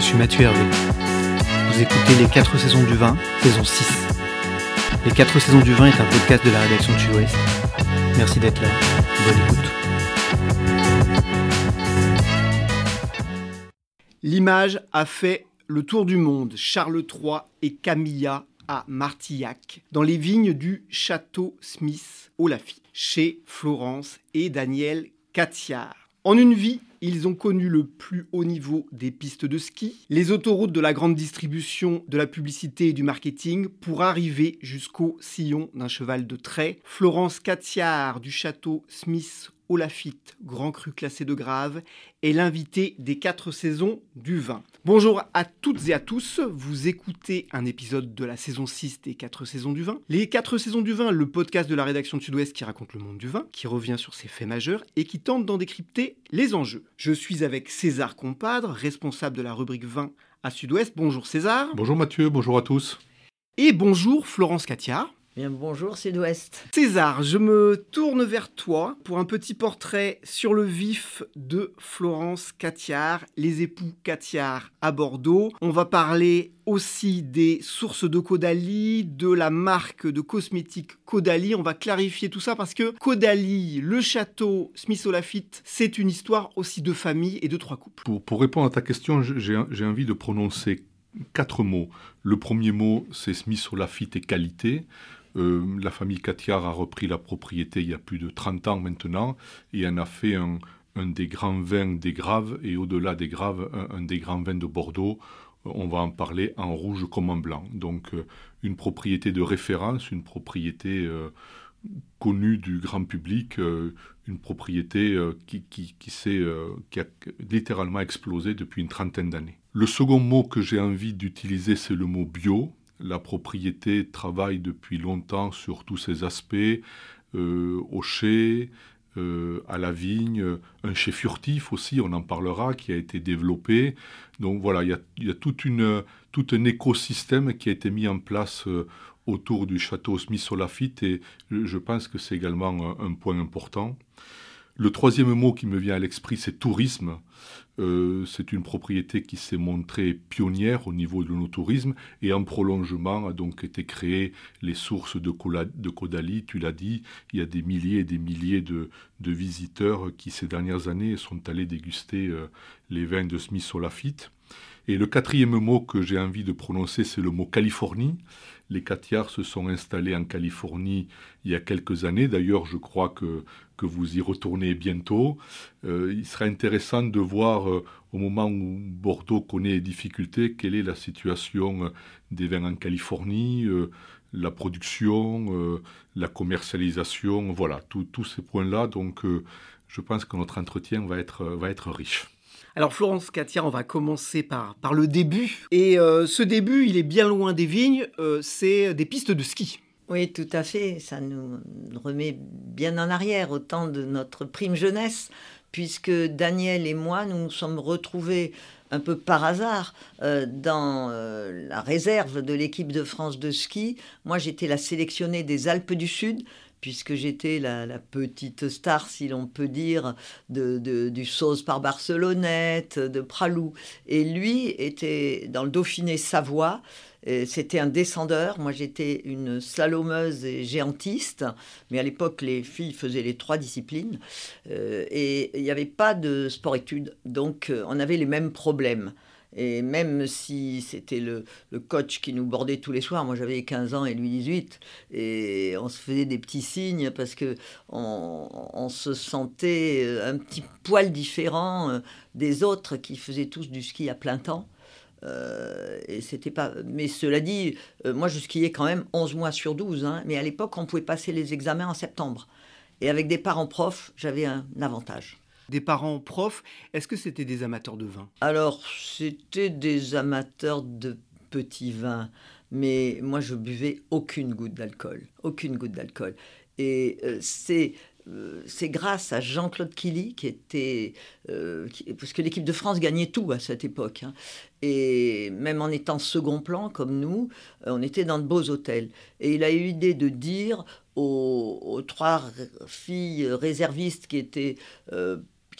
je suis Mathieu Hervé. Vous écoutez Les 4 saisons du vin, saison 6. Les 4 saisons du vin est un podcast de la rédaction de Sud-Ouest. Merci d'être là. Bonne écoute. L'image a fait le tour du monde. Charles III et Camilla à Martillac, dans les vignes du château Smith au Lafitte, chez Florence et Daniel Catiard. En une vie, ils ont connu le plus haut niveau des pistes de ski, les autoroutes de la grande distribution, de la publicité et du marketing pour arriver jusqu'au sillon d'un cheval de trait. Florence Catiard du château Smith au Lafitte, grand cru classé de Grave, est l'invité des quatre saisons du vin. Bonjour à toutes et à tous, vous écoutez un épisode de la saison 6 des quatre saisons du vin. Les quatre saisons du vin, le podcast de la rédaction de Sud-Ouest qui raconte le monde du vin, qui revient sur ses faits majeurs et qui tente d'en décrypter les enjeux. Je suis avec César Compadre, responsable de la rubrique vin à Sud-Ouest. Bonjour César. Bonjour Mathieu, bonjour à tous. Et bonjour Florence Catiard. Bien, bonjour Sud-Ouest. César, je me tourne vers toi pour un petit portrait sur le vif de Florence Catiard, les époux Catiard à Bordeaux. On va parler aussi des sources de Caudalie, de la marque de cosmétiques Caudalie. On va clarifier tout ça parce que Caudalie, le château Smith Lafitte, c'est une histoire aussi de famille et de trois couples. Pour, pour répondre à ta question, j'ai j'ai envie de prononcer quatre mots. Le premier mot, c'est Smith Lafitte et qualité. Euh, la famille Catiard a repris la propriété il y a plus de 30 ans maintenant et en a fait un, des grands vins des Graves et au-delà des Graves, un, des grands vins de Bordeaux. On va en parler en rouge comme en blanc. Donc euh, une propriété de référence, une propriété euh, connue du grand public, euh, une propriété euh, euh, qui a littéralement explosé depuis une trentaine d'années. Le second mot que j'ai envie d'utiliser, c'est le mot bio la propriété travaille depuis longtemps sur tous ces aspects, euh, au chai, euh, à la vigne, un chai furtif aussi, on en parlera, qui a été développé. Donc voilà, il y a, tout un écosystème qui a été mis en place euh, autour du château Smith-Solafite et je pense que c'est également un point important. Le troisième mot qui me vient à l'esprit, c'est tourisme. Euh, c'est une propriété qui s'est montrée pionnière au niveau de l'onotourisme et en prolongement a donc été créées les sources de, Caudalie. Tu l'as dit, il y a des milliers et des milliers de, visiteurs qui ces dernières années sont allés déguster euh, les vins de Smith Solafite. Et le quatrième mot que j'ai envie de prononcer, c'est le mot Californie. Les Catiards se sont installés en Californie il y a quelques années. D'ailleurs, je crois que, vous y retournez bientôt. Euh, il serait intéressant de voir, euh, au moment où Bordeaux connaît des difficultés, quelle est la situation euh, des vins en Californie, la production, la commercialisation, voilà, tous ces points-là. Donc, je pense que notre entretien va être riche. Alors Florence Catière, on va commencer par, par le début. Et euh, ce début, il est bien loin des vignes, euh, c'est des pistes de ski. Oui, tout à fait. Ça nous remet bien en arrière, au temps de notre prime jeunesse, puisque Daniel et moi, nous nous sommes retrouvés un peu par hasard euh, dans la réserve de l'équipe de France de ski. Moi, j'étais la sélectionnée des Alpes du Sud, puisque j'étais la, petite star, si l'on peut dire, de, du Sauce par Barcelonnette, de Pralou. Et lui était dans le Dauphiné Savoie. C'était un descendeur. Moi, j'étais une slalomeuse et géantiste. Mais à l'époque, les filles faisaient les trois disciplines. Euh, et il n'y avait pas de sport-études. Donc, euh, on avait les mêmes problèmes. Et même si c'était le, coach qui nous bordait tous les soirs, moi j'avais 15 ans et lui 18, et on se faisait des petits signes parce que on, se sentait un petit poil différent euh, des autres qui faisaient tous du ski à plein temps. Euh, et c'était pas. Mais cela dit, euh, moi je skiais quand même 11 mois sur 12. Hein, mais à l'époque, on pouvait passer les examens en septembre. Et avec des parents profs, j'avais un avantage des parents profs, est-ce que c'était des amateurs de vin? Alors, c'était des amateurs de petits vins, mais moi je buvais aucune goutte d'alcool, aucune goutte d'alcool. Et euh, c'est euh, c'est grâce à Jean-Claude Killy qui était euh, parce que l'équipe de France gagnait tout à cette époque hein. et même en étant second plan comme nous on était dans de beaux hôtels et il a eu l'idée de dire aux, trois filles réservistes qui étaient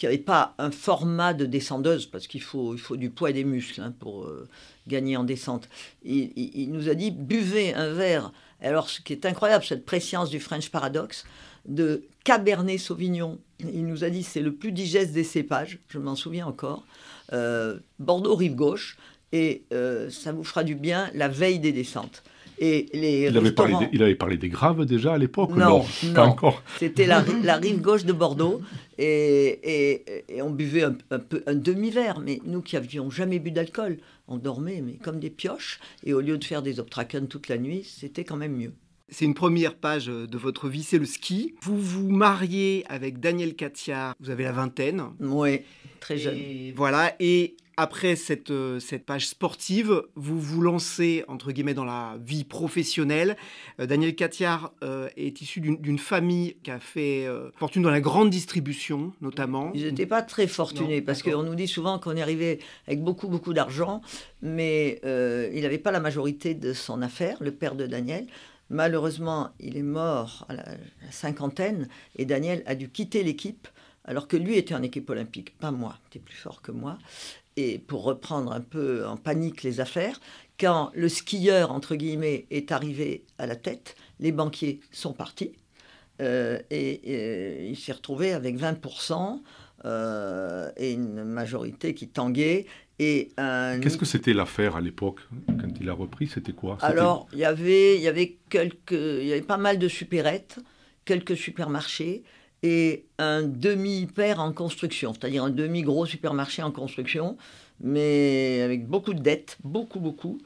qui n'avait pas un format de descendeuse, parce qu'il faut, il faut du poids et des muscles hein, pour euh, gagner en descente. Il, nous a dit buvez un verre. Alors, ce qui est incroyable, cette préscience du French Paradox, de Cabernet Sauvignon. Il nous a dit c'est le plus digeste des cépages, je m'en souviens encore. Euh, Bordeaux rive gauche, et euh, ça vous fera du bien la veille des descentes il, avait parlé des, graves déjà à l'époque Non, non, pas encore. C'était la, rive gauche de Bordeaux et, on buvait un, peu un demi-verre. Mais nous qui avions jamais bu d'alcool, on dormait mais comme des pioches. Et au lieu de faire des obtraken toute la nuit, c'était quand même mieux. C'est une première page de votre vie, c'est le ski. Vous vous mariez avec Daniel Katia, vous avez la vingtaine. Oui, très jeune. voilà, et après cette, euh, cette page sportive, vous vous lancez, entre guillemets, dans la vie professionnelle. Euh, Daniel Catiard euh, est issu d'une famille qui a fait fortune dans la grande distribution, notamment. Ils n'étaient pas très fortunés, parce qu'on nous dit souvent qu'on est arrivé avec beaucoup, beaucoup d'argent, mais il n'avait pas la majorité de son affaire, le père de Daniel. Malheureusement, il est mort à la cinquantaine, et Daniel a dû quitter l'équipe alors que lui était en équipe olympique, pas moi, était plus fort que moi et pour reprendre un peu en panique les affaires, quand le skieur, entre guillemets, est arrivé à la tête, les banquiers sont partis. Euh, et, il s'est retrouvé avec 20% euh, et une majorité qui tanguait. Qu'est-ce que c'était l'affaire à l'époque quand il a repris C'était quoi? Alors il y avait il y avait quelques il y avait pas mal de supérettes, quelques supermarchés, et un demi-hyper en construction, c'est-à-dire un demi-gros supermarché en construction, mais avec beaucoup de dettes, beaucoup, beaucoup.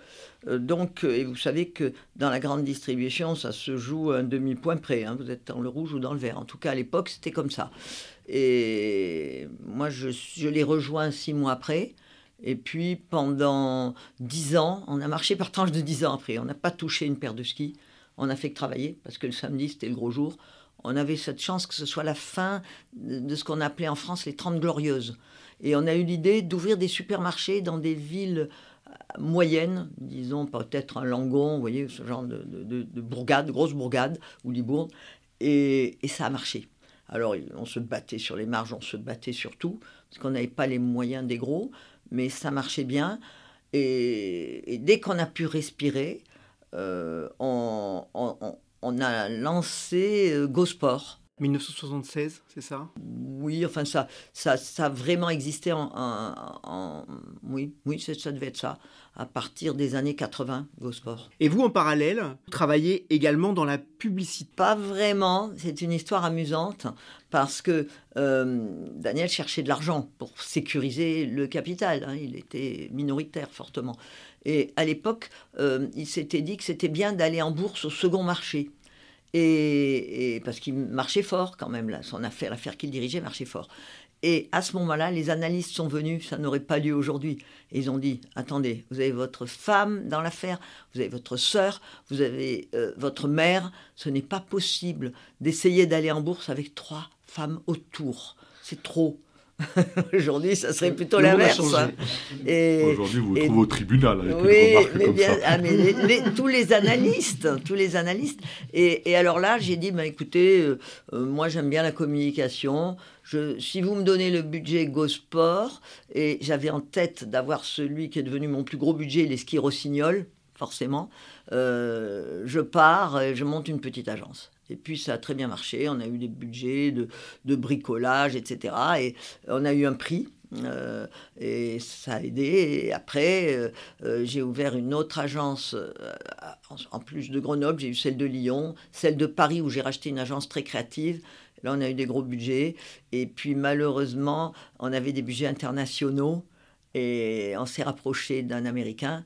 Euh, donc, euh, et vous savez que dans la grande distribution, ça se joue un demi-point près. Hein. vous êtes dans le rouge ou dans le vert. En tout cas, à l'époque, c'était comme ça. Et moi, je, je l'ai rejoint six mois après. Et puis, pendant dix ans, on a marché par tranche de dix ans après. On n'a pas touché une paire de skis. On a fait que travailler, parce que le samedi, c'était le gros jour on avait cette chance que ce soit la fin de ce qu'on appelait en France les Trente Glorieuses. Et on a eu l'idée d'ouvrir des supermarchés dans des villes euh, moyennes, disons peut-être un Langon, vous voyez, ce genre de, de, bourgade, grosse bourgade, ou Libourne, et, ça a marché. Alors on se battait sur les marges, on se battait sur tout, parce qu'on n'avait pas les moyens des gros, mais ça marchait bien. Et, dès qu'on a pu respirer, euh, on, on a lancé euh, GoSport. 1976, c'est ça? Oui, enfin ça, ça, ça a vraiment existé en, oui, oui, ça devait être ça, à partir des années 80, GoSport. Et vous, en parallèle, vous travaillez également dans la publicité Pas vraiment, c'est une histoire amusante, parce que euh, Daniel cherchait de l'argent pour sécuriser le capital, hein. il était minoritaire fortement. Et à l'époque, euh, il s'était dit que c'était bien d'aller en bourse au second marché. Et, parce qu'il marchait fort quand même, là, son affaire, l'affaire qu'il dirigeait marchait fort. Et à ce moment-là, les analystes sont venus, ça n'aurait pas lieu aujourd'hui. Ils ont dit, attendez, vous avez votre femme dans l'affaire, vous avez votre sœur, vous avez euh, votre mère, ce n'est pas possible d'essayer d'aller en bourse avec trois femmes autour. C'est trop. Aujourd'hui, ça serait plutôt l'inverse. Hein. Aujourd'hui, vous vous trouvez au tribunal avec oui, mais bien, ah, tous les analystes, tous les analystes. Et, alors là, j'ai dit, bah, écoutez, euh, euh, moi j'aime bien la communication. Si vous me donnez le budget GoSport, et j'avais en tête d'avoir celui qui est devenu mon plus gros budget, les skis Rossignol, forcément, euh, je pars et je monte une petite agence. Et puis ça a très bien marché, on a eu des budgets de, bricolage, etc. Et on a eu un prix, Euh, et ça a aidé. Et après, euh, j'ai ouvert une autre agence, en, plus de Grenoble, j'ai eu celle de Lyon, celle de Paris où j'ai racheté une agence très créative. Là, on a eu des gros budgets. Et puis, malheureusement, on avait des budgets internationaux. Et on s'est rapproché d'un Américain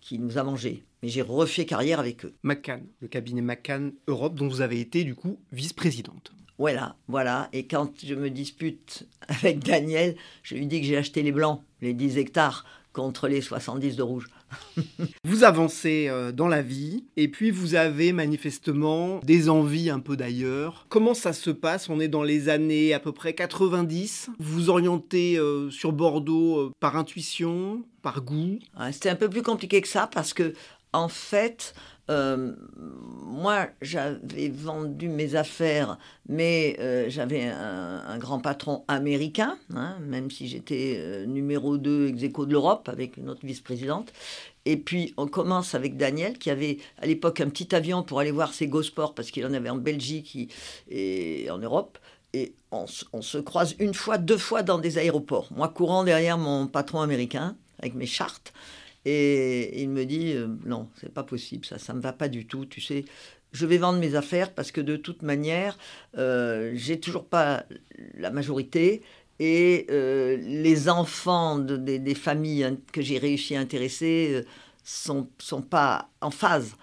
qui nous a mangés. Mais j'ai refait carrière avec eux. McCann, le cabinet McCann Europe, dont vous avez été du coup vice-présidente. Voilà, voilà. Et quand je me dispute avec Daniel, je lui dis que j'ai acheté les blancs, les 10 hectares, contre les 70 de rouge. vous avancez euh, dans la vie et puis vous avez manifestement des envies un peu d'ailleurs. Comment ça se passe? On est dans les années à peu près 90. Vous vous orientez euh, sur Bordeaux euh, par intuition, par goût? C'était un peu plus compliqué que ça parce que en fait, euh, moi, j'avais vendu mes affaires, mais euh, j'avais un, grand patron américain, hein, même si j'étais euh, numéro 2 ex de l'Europe avec une autre vice-présidente. Et puis, on commence avec Daniel, qui avait à l'époque un petit avion pour aller voir ses Gosports, parce qu'il en avait en Belgique et en Europe. Et on, on se croise une fois, deux fois dans des aéroports. Moi, courant derrière mon patron américain, avec mes chartes. Et il me dit euh, non, c'est pas possible, ça, ça me va pas du tout. Tu sais, je vais vendre mes affaires parce que de toute manière, euh, j'ai toujours pas la majorité et euh, les enfants des, familles que j'ai réussi à intéresser euh, sont sont pas en phase.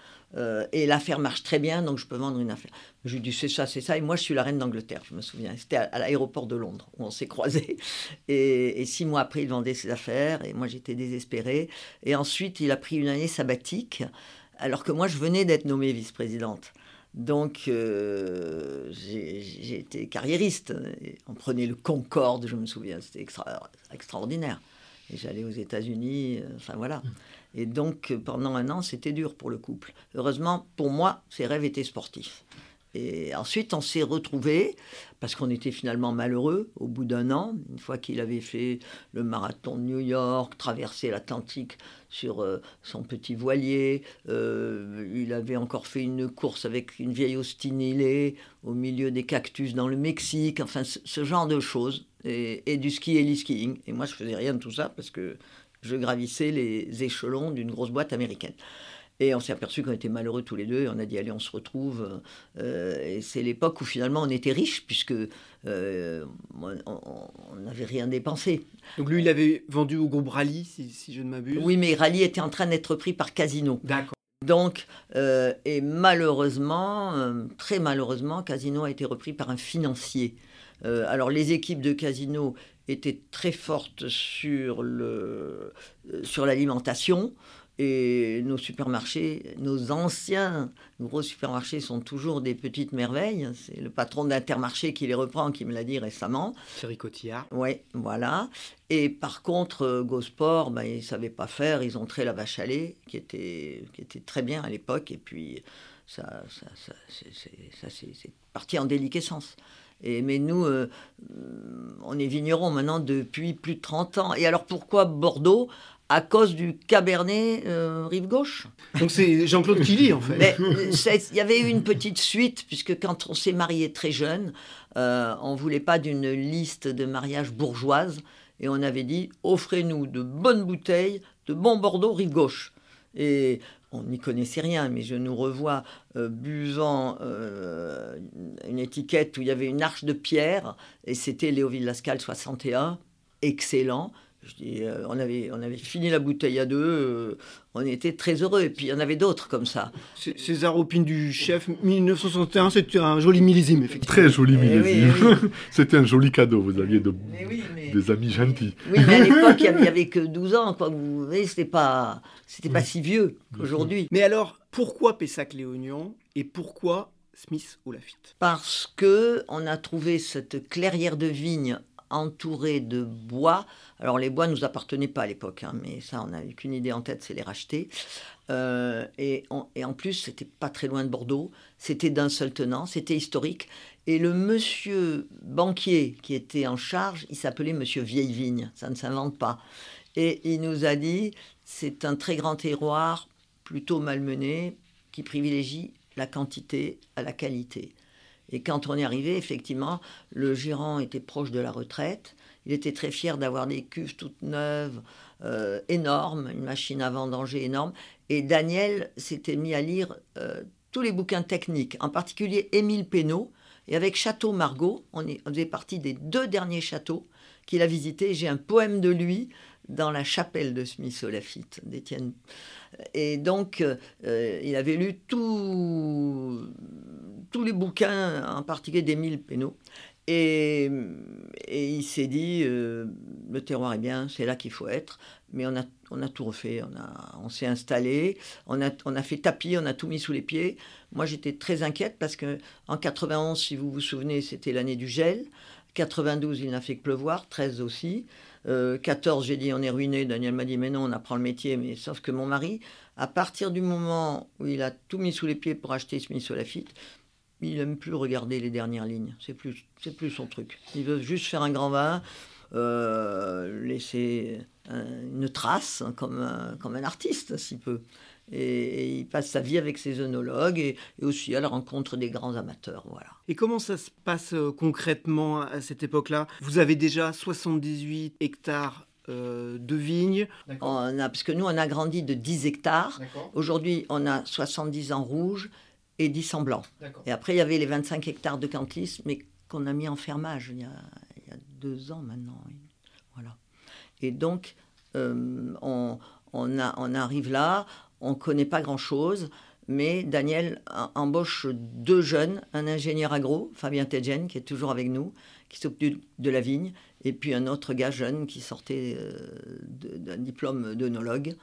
Et l'affaire marche très bien, donc je peux vendre une affaire. Je lui dis c'est ça, c'est ça. Et moi, je suis la reine d'Angleterre, je me souviens. C'était à, l'aéroport de Londres où on s'est croisés. Et, six mois après, il vendait ses affaires. Et moi, j'étais désespérée. Et ensuite, il a pris une année sabbatique, alors que moi, je venais d'être nommée vice-présidente. Donc, euh, j'ai été carriériste. on prenait le Concorde, je me souviens. C'était extra, extraordinaire. Et j'allais aux États-Unis. Euh, enfin, voilà. Et donc, pendant un an, c'était dur pour le couple. Heureusement, pour moi, ses rêves étaient sportifs. Et ensuite, on s'est retrouvés, parce qu'on était finalement malheureux au bout d'un an, une fois qu'il avait fait le marathon de New York, traversé l'Atlantique sur euh, son petit voilier, euh, il avait encore fait une course avec une vieille Austin au milieu des cactus dans le Mexique, enfin ce, genre de choses, et, et du ski et skiing. Et moi, je faisais rien de tout ça parce que je gravissais les échelons d'une grosse boîte américaine. Et on s'est aperçu qu'on était malheureux tous les deux. Et on a dit, allez, on se retrouve. Euh, et c'est l'époque où finalement on était riches, puisque euh, on n'avait rien dépensé. Donc lui, il avait vendu au groupe Rally, si, je ne m'abuse. Oui, mais Rally était en train d'être pris par Casino. D'accord. Donc, euh, et malheureusement, très malheureusement, Casino a été repris par un financier. alors, les équipes de Casino étaient très fortes sur l'alimentation. Sur et nos supermarchés, nos anciens gros supermarchés sont toujours des petites merveilles. C'est le patron d'Intermarché qui les reprend, qui me l'a dit récemment. Thierry Cotillard. Oui, voilà. Et par contre, euh, Gosport, ben, ils ne savaient pas faire. Ils ont créé la vache à lait, qui était, qui était très bien à l'époque. Et puis, ça, ça, ça, c'est parti en déliquescence. Et, mais nous, euh, on est vignerons maintenant depuis plus de 30 ans. Et alors pourquoi Bordeaux à cause du Cabernet euh, rive gauche? Donc c'est Jean-Claude Killy en fait. Euh, il y avait eu une petite suite puisque quand on s'est marié très jeune, euh, on voulait pas d'une liste de mariage bourgeoise et on avait dit offrez-nous de bonnes bouteilles de bon Bordeaux rive gauche. Et on n'y connaissait rien, mais je nous revois buvant une étiquette où il y avait une arche de pierre, et c'était Léoville Lascal 61, excellent. Je dis, euh, on, avait, on avait fini la bouteille à deux, euh, on était très heureux. Et puis il y en avait d'autres comme ça. César Opine du chef, 1961, c'était un joli millésime, effectivement. Très joli eh millésime. c'était un joli cadeau, vous aviez de, des amis gentils. Oui, mais à l'époque, il n'y avait que 12 ans, quoi. Vous voyez, c'était pas, c'était pas si vieux qu'aujourd'hui. Mais alors, pourquoi Pessac-Léognan et pourquoi Smith ou Lafitte? Parce que on a trouvé cette clairière de vigne entourée de bois alors les bois ne nous appartenaient pas à l'époque, hein, mais ça on n'avait qu'une idée en tête, c'est les racheter. Euh, et, en plus, c'était pas très loin de Bordeaux, c'était d'un seul tenant, c'était historique. Et le monsieur banquier qui était en charge, il s'appelait monsieur Vieille Vigne, ça ne s'invente pas. Et il nous a dit, c'est un très grand terroir, plutôt malmené, qui privilégie la quantité à la qualité. Et quand on est arrivé, effectivement, le gérant était proche de la retraite. Il était très fier d'avoir des cuves toutes neuves, euh, énormes, une machine à vendanger énorme. Et Daniel s'était mis à lire euh, tous les bouquins techniques, en particulier Émile Pénaud. Et avec Château Margaux, on, est, faisait partie des deux derniers châteaux qu'il a visités. J'ai un poème de lui dans la chapelle de Smith au Lafitte, d'Étienne. Et donc, euh, il avait lu tous les bouquins, en particulier d'Émile Pénaud. Et, et, il s'est dit, euh, le terroir est bien, c'est là qu'il faut être. Mais on a, on a tout refait, on, on s'est installé, on a, on a fait tapis, on a tout mis sous les pieds. Moi, j'étais très inquiète parce que en 91, si vous vous souvenez, c'était l'année du gel. 92, il n'a fait que pleuvoir, 13 aussi. 14, euh, j'ai dit on est ruiné. Daniel m'a dit mais non, on apprend le métier. Mais sauf que mon mari, à partir du moment où il a tout mis sous les pieds pour acheter Smith Lafitte, il n'aime plus regarder les dernières lignes. C'est plus, c'est plus son truc. Il veut juste faire un grand vin, euh, laisser une trace comme, comme un artiste, s'il peut. Et, il passe sa vie avec ses œnologues et, aussi à la rencontre des grands amateurs. Voilà. Et comment ça se passe euh, concrètement à cette époque-là? Vous avez déjà 78 hectares euh, de vignes. On a, parce que nous, on a grandi de 10 hectares. Aujourd'hui, on a 70 en rouge et 10 en blanc. Et après, il y avait les 25 hectares de Cantis, mais qu'on a mis en fermage il y a, deux ans maintenant. Et donc, euh, on, arrive là, on ne connaît pas grand-chose, mais Daniel embauche deux jeunes, un ingénieur agro, Fabien Tedjen, qui est toujours avec nous, qui s'occupe de la vigne, et puis un autre gars jeune qui sortait euh, d'un diplôme d'œnologue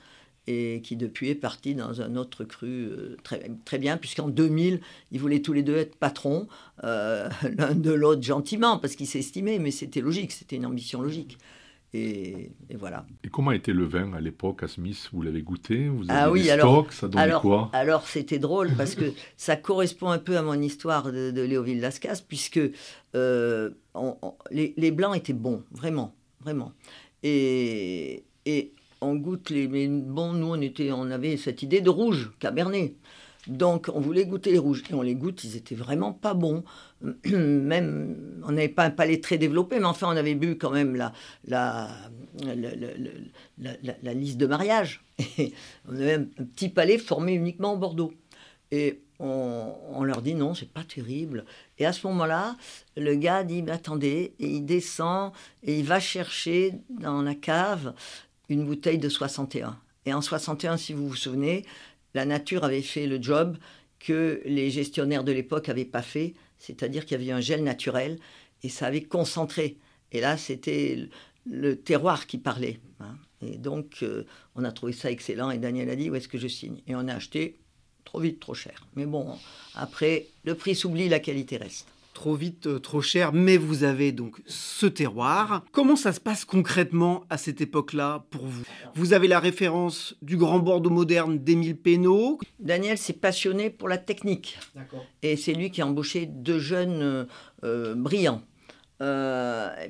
et qui depuis est parti dans un autre cru euh, très, bien, puisqu'en 2000, ils voulaient tous les deux être patrons, l'un de l'autre gentiment, parce qu'ils s'estimaient, mais c'était logique, c'était une ambition logique. Et, voilà. Et comment était le vin à l'époque à Smith? Vous l'avez goûté? Vous avez ah oui, alors, Ça donnait alors, quoi? Alors c'était drôle parce que ça correspond un peu à mon histoire de, de Léoville Lascas, puisque euh, les, blancs étaient bons, vraiment, vraiment. Et, et on goûte les. Mais bon, nous on, était, on avait cette idée de rouge, cabernet. Donc on voulait goûter les rouges et on les goûte, ils étaient vraiment pas bons. même, on n'avait pas un palais très développé, mais enfin on avait bu quand même la, la, la, liste de mariage. Et on avait un, petit palais formé uniquement en Bordeaux. Et on, leur dit non, c'est pas terrible. Et à ce moment-là, le gars dit mais attendez, et il descend et il va chercher dans la cave une bouteille de 61. Et en 61, si vous vous souvenez, la nature avait fait le job que les gestionnaires de l'époque n'avaient pas fait, c'est-à-dire qu'il y avait un gel naturel et ça avait concentré. Et là, c'était le terroir qui parlait. Hein. Et donc, euh, on a trouvé ça excellent et Daniel a dit où est-ce que je signe? Et on a acheté trop vite, trop cher. Mais bon, après, le prix s'oublie, la qualité reste trop vite, euh, trop cher, mais vous avez donc ce terroir. Comment ça se passe concrètement à cette époque-là pour vous? Vous avez la référence du grand Bordeaux moderne d'Émile Pénaud. Daniel s'est passionné pour la technique. Et c'est lui qui a embauché deux jeunes euh, euh, brillants.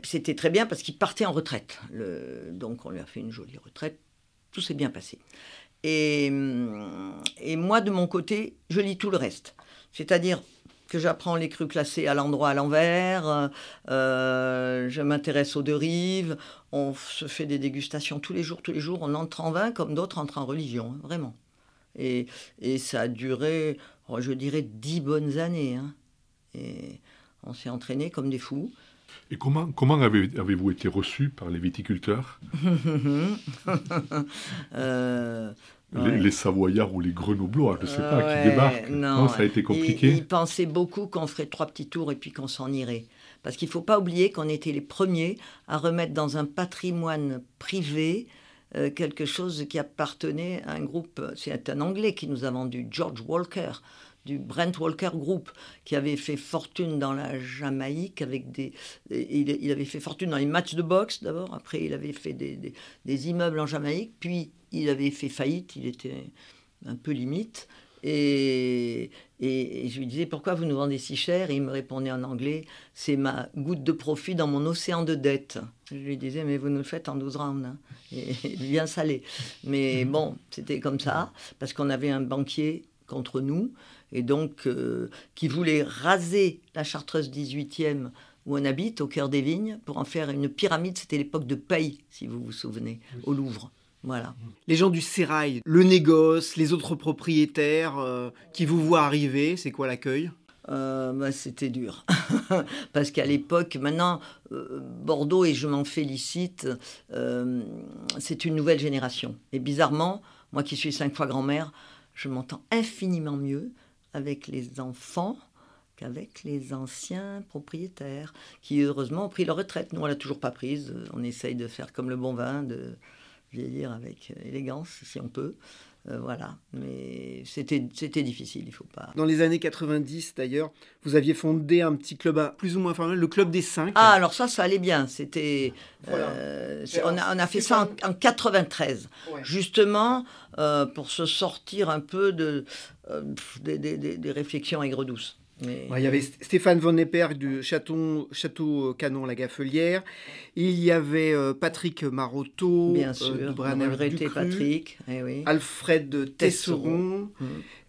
C'était très bien parce qu'il partait en retraite. donc on lui a fait une jolie retraite. Tout s'est bien passé. Et, et moi, de mon côté, je lis tout le reste. C'est-à-dire, que j'apprends les crus classés à l'endroit à l'envers, euh, je m'intéresse aux deux rives, on se fait des dégustations tous les jours, tous les jours, on entre en vin comme d'autres entrent en religion, hein, vraiment. Et, et, ça a duré, oh, je dirais, dix bonnes années. Hein. Et on s'est entraîné comme des fous. Et comment, comment avez-vous été reçu par les viticulteurs? Euh, les, Savoyards ou les Grenoblois, je ne sais pas, qui débarquent. Non, ça a été compliqué. Ils, pensaient beaucoup qu'on ferait trois petits tours et puis qu'on s'en irait. Parce qu'il ne faut pas oublier qu'on était les premiers à remettre dans un patrimoine privé euh, quelque chose qui appartenait à un groupe, c'est un Anglais qui nous a vendu, George Walker, du Brent Walker Group, qui avait fait fortune dans la Jamaïque avec des. Il, avait fait fortune dans les matchs de boxe d'abord, après il avait fait des, des immeubles en Jamaïque, puis il avait fait faillite, il était un peu limite. Et, et, je lui disais pourquoi vous nous vendez si cher? Et il me répondait en anglais c'est ma goutte de profit dans mon océan de dette je lui disais mais vous nous le faites en 12 rounds hein. et, bien salé mais bon c'était comme ça parce qu'on avait un banquier contre nous, et donc qui voulait raser la chartreuse 18e où on habite, au cœur des vignes, pour en faire une pyramide. C'était l'époque de Paye, si vous vous souvenez, au Louvre. Voilà. Les gens du sérail, le négoce, les autres propriétaires euh, qui vous voient arriver, c'est quoi l'accueil? Euh, bah, C'était dur. Parce qu'à l'époque, maintenant, euh, Bordeaux, et je m'en félicite, c'est une nouvelle génération. Et bizarrement, moi qui suis cinq fois grand-mère, je m'entends infiniment mieux avec les enfants qu'avec les anciens propriétaires, qui heureusement ont pris leur retraite. Nous, on l'a toujours pas prise. On essaye de faire comme le bon vin, de vieillir avec élégance, si on peut. Euh, voilà, mais c'était difficile, il faut pas. Dans les années 90 d'ailleurs, vous aviez fondé un petit club plus ou moins formel, le club des 5. Ah, alors ça, ça allait bien. C'était, euh, on, a, on, a, fait ça en, 93, justement euh, pour se sortir un peu de, des, des, des réflexions aigres-douces il y avait Stéphane Von Epperg du Château, Château Canon La Gaffelière. Il y avait euh, Patrick Marotto Bien sûr, de Patrick. Eh Alfred Tesseron mm.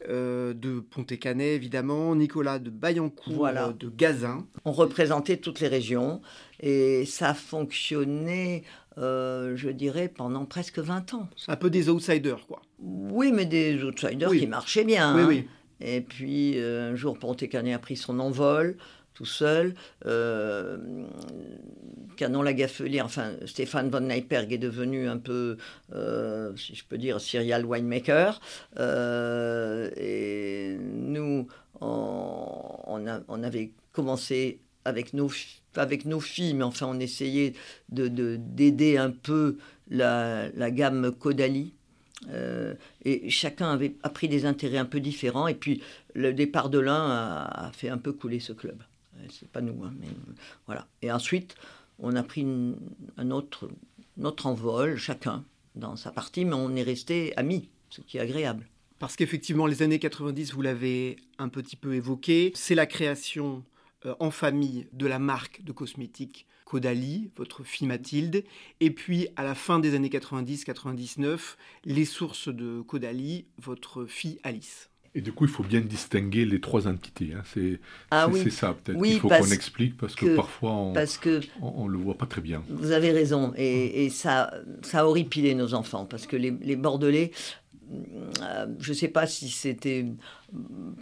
euh, de Pontécanet, évidemment. Nicolas de Bayancourt euh, de Gazin. On représentait toutes les régions et ça fonctionnait, je dirais, pendant presque 20 ans. Un peu des outsiders, quoi. Oui, mais des outsiders qui marchaient bien. Oui, hein. oui. Et puis euh, un jour, Pontécanet a pris son envol tout seul. Euh, Canon Lagafelier, enfin Stéphane von Nijperg est devenu un peu, euh, si je peux dire, serial winemaker. et nous, on, avait commencé avec nos, avec nos filles, mais enfin on essayait d'aider de, un peu la, gamme Caudalie euh, et chacun avait a pris des intérêts un peu différents. Et puis le départ de l'un a, fait un peu couler ce club. Euh, c'est pas nous, hein, mais voilà. Et ensuite, on a pris un autre, notre envol, chacun dans sa partie, mais on est resté amis, ce qui est agréable. Parce qu'effectivement, les années 90, vous l'avez un petit peu évoqué, c'est la création en famille de la marque de cosmétiques Caudalie, votre fille Mathilde, et puis à la fin des années 90-99, les sources de Caudalie, votre fille Alice. Et du coup, il faut bien distinguer les trois entités. Hein. C'est ah ça, peut-être. il faut qu'on explique parce que, parfois, on ne le voit pas très bien. Vous avez raison. Et, ça, ça a horripilé nos enfants parce que les, les Bordelais, euh, je ne sais pas si c'était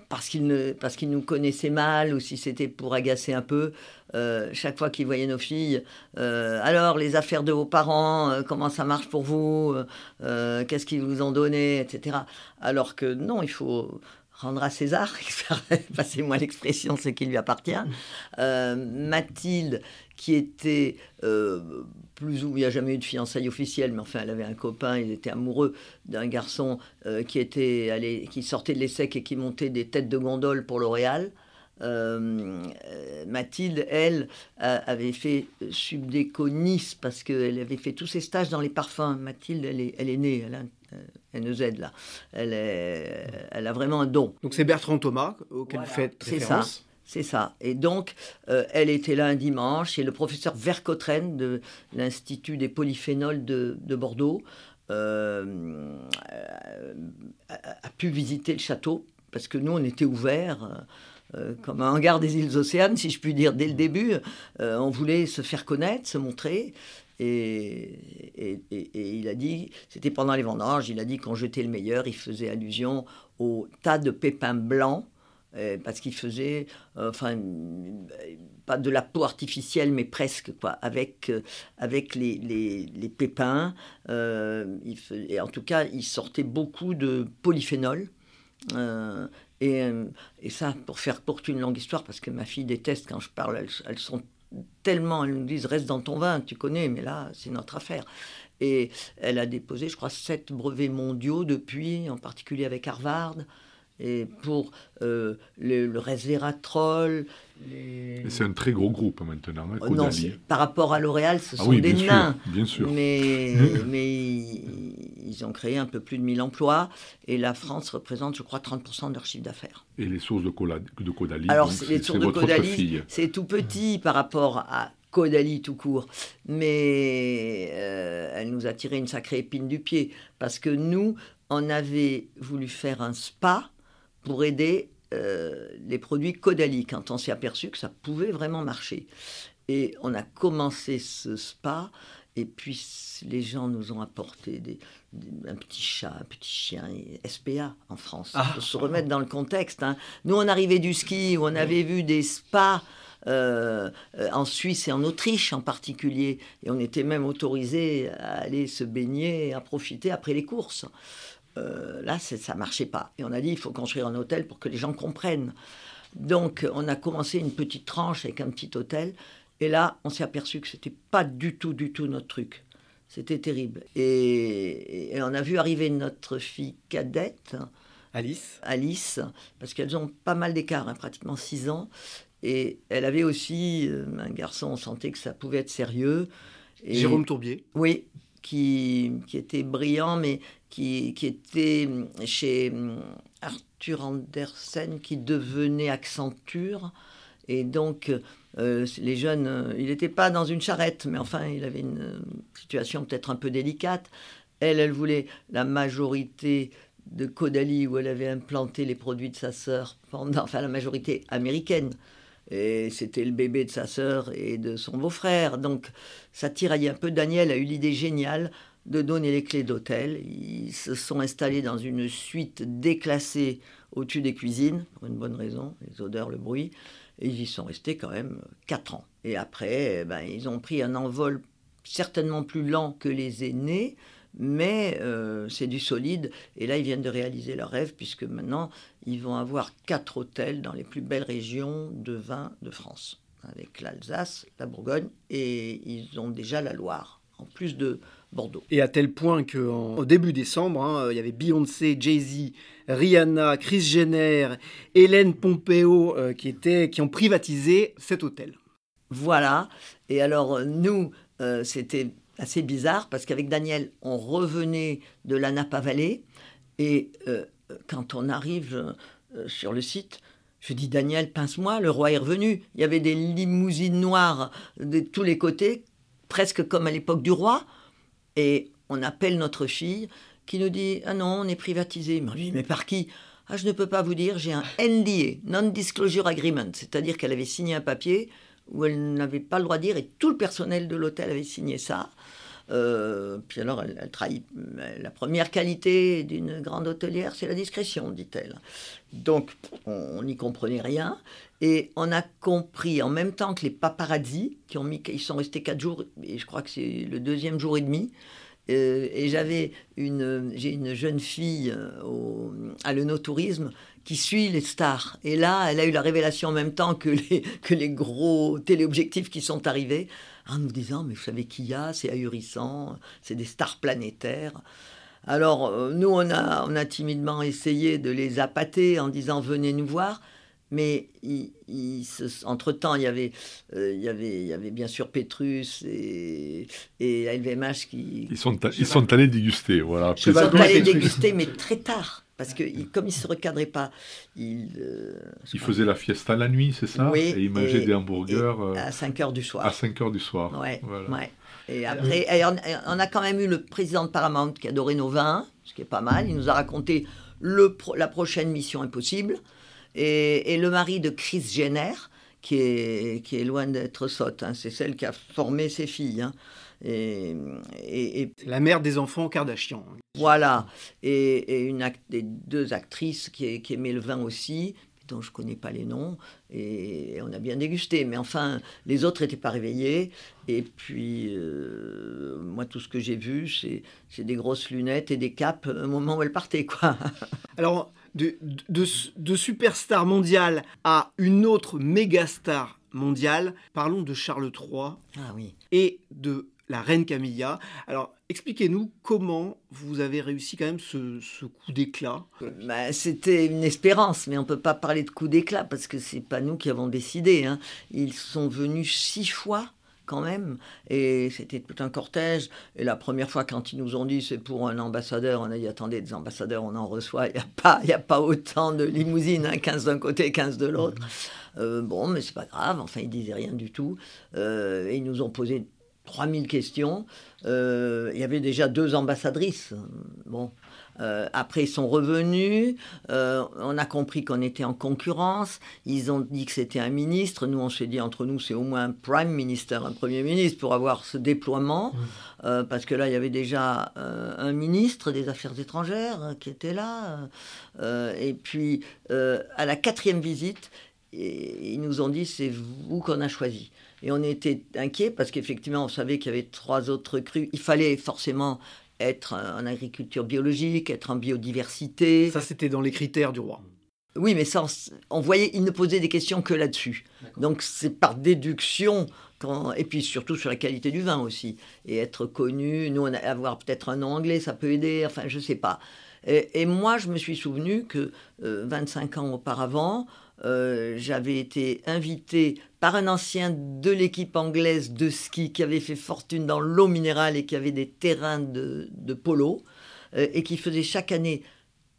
parce qu'ils nous connaissaient mal ou si c'était pour agacer un peu. Euh, chaque fois qu'ils voyaient nos filles, euh, alors les affaires de vos parents, comment ça marche pour vous, qu'est-ce qu'ils vous ont donné, etc. Alors que non, il faut rendre à César, passez-moi l'expression, ce qui lui appartient. Mathilde, qui était plus ou il n'y a jamais eu de fiançailles officielles, mais enfin, elle avait un copain, il était amoureux d'un garçon euh, qui, était allé, qui sortait de l'ESSEC et qui montait des têtes de gondole pour L'Oréal. Euh, Mathilde, elle, avait fait subdéconis parce qu'elle avait fait tous ses stages dans les parfums. Mathilde, elle est, elle est née, elle a un NEZ là. Elle, est, elle a vraiment un don. Donc c'est Bertrand Thomas auquel vous faites référence. C'est ça. C'est ça. Et donc, euh, elle était là un dimanche et le professeur Vercotren de l'Institut des polyphénols de, Bordeaux euh, a, pu visiter le château parce que nous, on était ouverts. Euh, comme un hangar des îles Océanes, si je puis dire, dès le début. on voulait se faire connaître, se montrer. Et, et il a dit, c'était pendant les vendanges, il a dit qu'on jetait le meilleur, il faisait allusion au tas de pépins blancs euh, parce qu'il faisait, euh, enfin, pas de la peau artificielle, mais presque, quoi, avec, euh, avec les, les, pépins. et en tout cas, il sortait beaucoup de polyphénol. Et, et, ça, pour faire courte une longue histoire, parce que ma fille déteste quand je parle, elles, elles sont tellement, elles nous disent reste dans ton vin, tu connais, mais là, c'est notre affaire. Et elle a déposé, je crois, sept brevets mondiaux depuis, en particulier avec Harvard et pour euh, le, le, resveratrol. C'est un très gros groupe maintenant. Hein, oh non, par rapport à L'Oréal, ce ah sont des nains. bien sûr. Mais, mais ils ont créé un peu plus de 1000 emplois et la France représente, je crois, 30% de leur chiffre d'affaires. Et les sources de, de Caudalie Alors, les sources de Caudalie, c'est tout petit par rapport à Caudalie tout court. Mais euh, elle nous a tiré une sacrée épine du pied parce que nous, on avait voulu faire un spa pour aider les produits Caudalie, quand on s'est aperçu que ça pouvait vraiment marcher. Et on a commencé ce spa et puis les gens nous ont apporté des, un petit chat, un petit chien, SPA en France. Ah. faut se remettre dans le contexte. Hein. Nous, on arrivait du ski où on avait vu des spas euh, en Suisse et en Autriche en particulier. Et on était même autorisé à aller se baigner, à profiter après les courses. Euh, là, ça marchait pas. Et on a dit, il faut construire un hôtel pour que les gens comprennent. Donc, on a commencé une petite tranche avec un petit hôtel. Et là, on s'est aperçu que c'était pas du tout, du tout notre truc. C'était terrible. Et, on a vu arriver notre fille cadette. Alice. Alice, parce qu'elles ont pas mal d'écart, hein, pratiquement 6 ans. Et elle avait aussi euh, un garçon, on sentait que ça pouvait être sérieux. Jérôme Tourbier. Oui, qui, qui était brillant, mais qui, était chez Arthur Andersen, qui devenait Accenture. Et donc, euh, les jeunes, euh, il n'était pas dans une charrette, mais enfin, il avait une euh, situation peut-être un peu délicate. Elle, elle voulait la majorité de Caudalie, où elle avait implanté les produits de sa sœur, pendant, enfin la majorité américaine. Et c'était le bébé de sa sœur et de son beau-frère. Donc ça tiraillait un peu. Daniel a eu l'idée géniale de donner les clés d'hôtel. Ils se sont installés dans une suite déclassée au-dessus des cuisines, pour une bonne raison, les odeurs, le bruit. Et ils y sont restés quand même 4 ans. Et après, eh ben, ils ont pris un envol certainement plus lent que les aînés, mais euh, c'est du solide. Et là, ils viennent de réaliser leur rêve, puisque maintenant, ils vont avoir quatre hôtels dans les plus belles régions de vin de France, avec l'Alsace, la Bourgogne, et ils ont déjà la Loire, en plus de Bordeaux. Et à tel point qu'au début décembre, hein, il y avait Beyoncé, Jay-Z, Rihanna, Chris Jenner, Hélène Pompeo euh, qui, étaient, qui ont privatisé cet hôtel. Voilà. Et alors, nous, euh, c'était assez bizarre parce qu'avec Daniel, on revenait de la Napa Valley. Et euh, quand on arrive sur le site, je dis Daniel, pince-moi, le roi est revenu. Il y avait des limousines noires de tous les côtés, presque comme à l'époque du roi. Et on appelle notre fille qui nous dit Ah non, on est privatisé. Mais dit Mais par qui? Ah, je ne peux pas vous dire, j'ai un NDA, Non-Disclosure Agreement, c'est-à-dire qu'elle avait signé un papier où elle n'avait pas le droit de dire, et tout le personnel de l'hôtel avait signé ça. Euh, puis alors, elle, trahit. La première qualité d'une grande hôtelière, c'est la discrétion, dit-elle. Donc, on n'y comprenait rien. Et on a compris en même temps que les paparazzi, qui ont mis, ils sont restés quatre jours, et je crois que c'est le deuxième jour et demi. Euh, et j'avais une, j'ai une jeune fille euh, au, à l'Eunotourisme qui suit les stars. Et là, elle a eu la révélation en même temps que les, que les gros téléobjectifs qui sont arrivés, en nous disant, mais vous savez qui y a, c'est ahurissant, c'est des stars planétaires. Alors, euh, nous, on a, on a timidement essayé de les appâter en disant, venez nous voir. Mais entre-temps, il, y avait, euh, il, y avait, il y avait bien sûr Petrus et, et LVMH qui... Ils sont, ils sont allés déguster, voilà. Ils sont allés déguster, mais très tard. Parce que comme ils ne se recadraient pas, ils... Euh, ils faisaient la fiesta la nuit, c'est ça Oui. Et ils mangeaient des hamburgers... Euh, à 5 heures du soir. À 5 heures du soir. Ouais, ouais. Et après, on, a quand même eu le président de Paramount qui adorait nos vins, ce qui est pas mal. Il nous a raconté le, la prochaine mission impossible et, le mari de Chris Jenner, qui est, qui est loin d'être sotte. Hein. C'est celle qui a formé ses filles. Hein. Et, et, la mère des enfants Kardashian. Voilà. Et, une des deux actrices qui, qui aimaient le vin aussi, dont je ne connais pas les noms, et on a bien dégusté. Mais enfin, les autres n'étaient pas réveillés. Et puis, euh, moi, tout ce que j'ai vu, c'est des grosses lunettes et des capes au moment où elle partait. Quoi. Alors, de, de, superstar mondiale à une autre méga star mondiale, parlons de Charles III ah, oui. et de la reine Camilla. Alors, expliquez-nous comment vous avez réussi quand même ce, coup d'éclat. Bah, C'était une espérance, mais on ne peut pas parler de coup d'éclat parce que c'est pas nous qui avons décidé. Hein. Ils sont venus six fois quand même. Et c'était tout un cortège. Et la première fois, quand ils nous ont dit c'est pour un ambassadeur, on a dit attendez, des ambassadeurs, on en reçoit. Il n'y a, pas, a pas autant de limousines, 15 hein, d'un côté, 15 de l'autre. Euh, bon, mais c'est pas grave. Enfin, ils disaient rien du tout. Euh, et ils nous ont posé 3000 questions. Euh, il y avait déjà deux ambassadrices. Bon. Euh, après, ils sont revenus. Euh, on a compris qu'on était en concurrence. Ils ont dit que c'était un ministre. Nous, on s'est dit entre nous, c'est au moins un prime minister, un premier ministre, pour avoir ce déploiement. Mmh. parce que là, il y avait déjà un ministre des Affaires étrangères qui était là. et puis, à la quatrième visite, ils nous ont dit c'est vous qu'on a choisi. Et on était inquiets parce qu'effectivement, on savait qu'il y avait trois autres crues. Il fallait forcément être en agriculture biologique, être en biodiversité. Ça, c'était dans les critères du roi. Oui, mais ça, on voyait, il ne posait des questions que là-dessus. Donc c'est par déduction, quand, et puis surtout sur la qualité du vin aussi. Et être connu, nous, on a, avoir peut-être un nom anglais, ça peut aider, enfin, je ne sais pas. Et, moi, je me suis souvenu que 25 euh, ans auparavant, euh, j'avais été invité par un ancien de l'équipe anglaise de ski qui avait fait fortune dans l'eau minérale et qui avait des terrains de, polo euh, et qui faisait chaque année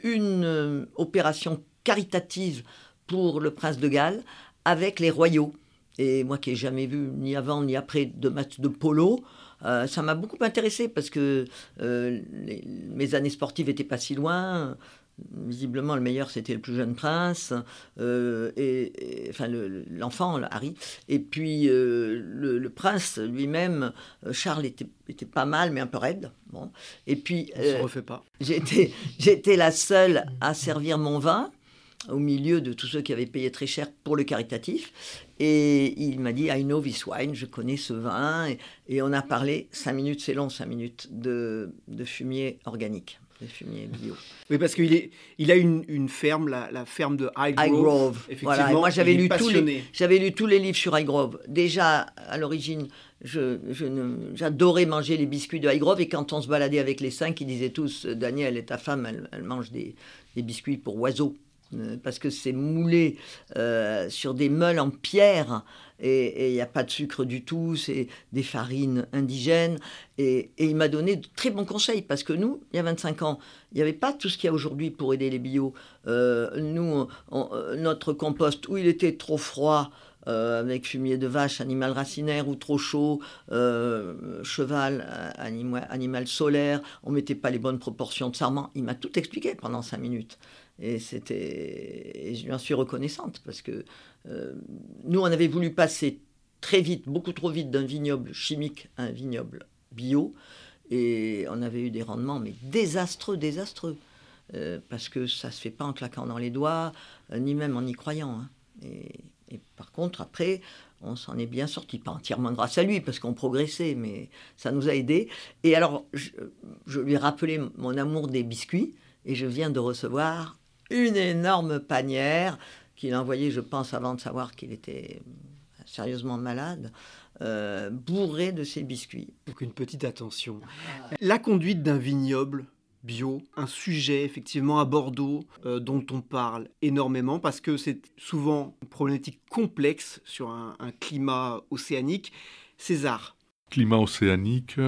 une euh, opération caritative pour le prince de Galles avec les royaux. Et moi qui n'ai jamais vu ni avant ni après de match de polo, ça m'a beaucoup intéressé parce que mes années sportives n'étaient pas si loin visiblement le meilleur c'était le plus jeune prince euh, et, enfin l'enfant Harry et puis euh, le, prince lui-même euh, Charles était, était, pas mal mais un peu raide bon et puis se refait pas j'étais j'étais la seule à servir mon vin au milieu de tous ceux qui avaient payé très cher pour le caritatif. Et il m'a dit, I know this wine, je connais ce vin. Et, on a parlé, cinq minutes, c'est long, cinq minutes, de, de fumier organique fumiers bio. Oui, parce qu'il il a une, une ferme, la, ferme de Highgrove. Voilà, moi j'avais lu, tous les, j'avais lu tous les livres sur Highgrove. Déjà, à l'origine, je, j'adorais manger les biscuits de Highgrove et quand on se baladait avec les cinq, ils disaient tous Daniel et ta femme, elle, elle mange des, des biscuits pour oiseaux. Euh, parce que c'est moulé euh, sur des meules en pierre et il n'y a pas de sucre du tout, c'est des farines indigènes. Et, il m'a donné de très bons conseils parce que nous, il y a 25 ans, il n'y avait pas tout ce qu'il y a aujourd'hui pour aider les bio. Euh, nous, notre compost, où il était trop froid, avec fumier de vache, animal racinaire ou trop chaud, cheval, animal, solaire, on mettait pas les bonnes proportions de sarment. Il m'a tout expliqué pendant cinq minutes. Et, c'était, je lui en suis reconnaissante parce que euh, nous, on avait voulu passer très vite, beaucoup trop vite, d'un vignoble chimique à un vignoble bio. Et on avait eu des rendements, mais désastreux, désastreux. Euh, parce que ça ne se fait pas en claquant dans les doigts, euh, ni même en y croyant. Hein. Et, par contre, après, on s'en est bien sorti, pas entièrement grâce à lui, parce qu'on progressait, mais ça nous a aidés. Et alors, je, je lui ai rappelé mon amour des biscuits, et je viens de recevoir une énorme panière qu'il a envoyée, je pense, avant de savoir qu'il était sérieusement malade, euh, bourrée de ses biscuits. Donc une petite attention. La conduite d'un vignoble bio, un sujet effectivement à Bordeaux euh, dont on parle énormément parce que c'est souvent une problématique complexe sur un, climat océanique. César. Climat océanique,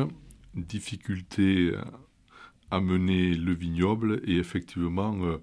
difficulté à mener le vignoble et effectivement... Euh,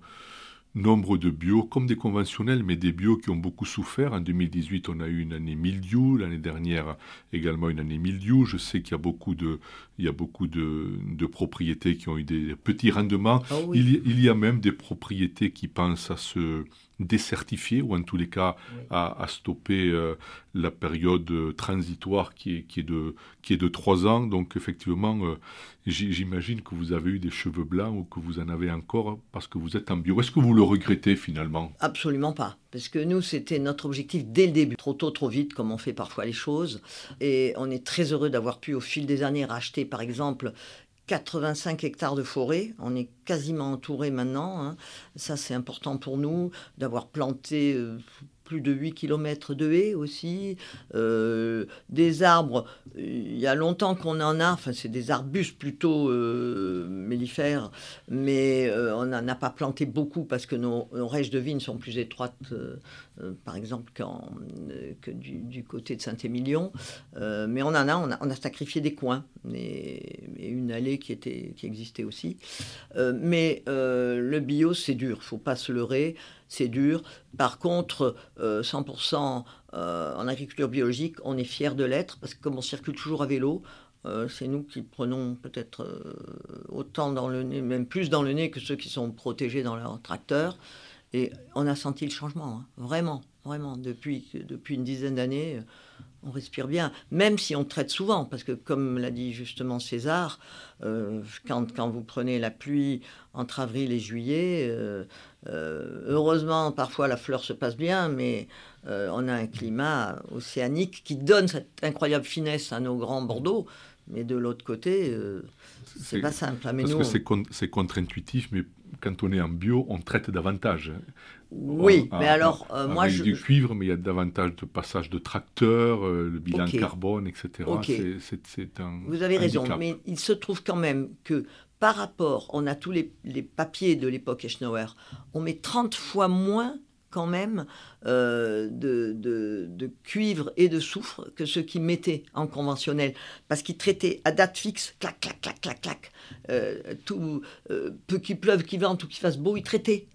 nombre de bio, comme des conventionnels, mais des bio qui ont beaucoup souffert. En 2018, on a eu une année mildiou, l'année dernière également une année mildiou. Je sais qu'il y a beaucoup de, il y a beaucoup de, de propriétés qui ont eu des petits rendements. Ah il, il, y a même des propriétés qui pensent à se décertifier ou en tous les cas à, stopper euh, la période euh, transitoire qui est, qui est, de, qui est de trois ans. Donc effectivement, euh, j'imagine que vous avez eu des cheveux blancs ou que vous en avez encore parce que vous êtes en bio. Est-ce que vous le regrettez finalement? Absolument pas. Parce que nous, c'était notre objectif dès le début. Trop tôt, trop vite, comme on fait parfois les choses. Et on est très heureux d'avoir pu, au fil des années, racheter, par exemple, 85 hectares de forêt. On est quasiment entouré maintenant. Hein. Ça, c'est important pour nous d'avoir planté euh, plus de 8 km de haies aussi. Euh, des arbres, il y a longtemps qu'on en a, enfin c'est des arbustes plutôt euh, mellifères, mais euh, on n'en a pas planté beaucoup parce que nos, nos de vignes sont plus étroites, par exemple, que du, côté de Saint-Émilion. mais on en a on, a, sacrifié des coins et, une allée qui, était, qui existait aussi. mais le bio, c'est dur, faut pas se leurrer c'est dur. Par contre, 100% euh, euh, en agriculture biologique, on est fier de l'être parce que comme on circule toujours à vélo, Euh, c'est nous qui prenons peut-être autant dans le nez, même plus dans le nez que ceux qui sont protégés dans leur tracteur. Et on a senti le changement, hein. vraiment, vraiment. Depuis, une dizaine d'années, on respire bien, même si on traite souvent, parce que comme l'a dit justement César, quand, vous prenez la pluie entre avril et juillet, heureusement, parfois la fleur se passe bien, mais on a un climat océanique qui donne cette incroyable finesse à nos grands Bordeaux. Mais de l'autre côté, euh, c'est pas simple. Hein, parce que c'est contre-intuitif, mais quand on est en bio, on traite davantage. Oui, mais alors, euh, moi je. du cuivre, mais il y a davantage de passage de tracteurs, euh, le bilan carbone, etc. Un. Vous avez raison, mais il se trouve quand même que par rapport, on a tous les, papiers de l'époque Eschnauer, on met 30 fois moins quand même euh, de, de, cuivre et de soufre que ceux qui mettaient en conventionnel. Parce qu'ils traitaient à date fixe, clac, clac, clac, clac, clac. Euh, tout, euh, peu qu'il pleuve, qu'il vente ou qu'il fasse beau, ils traitaient.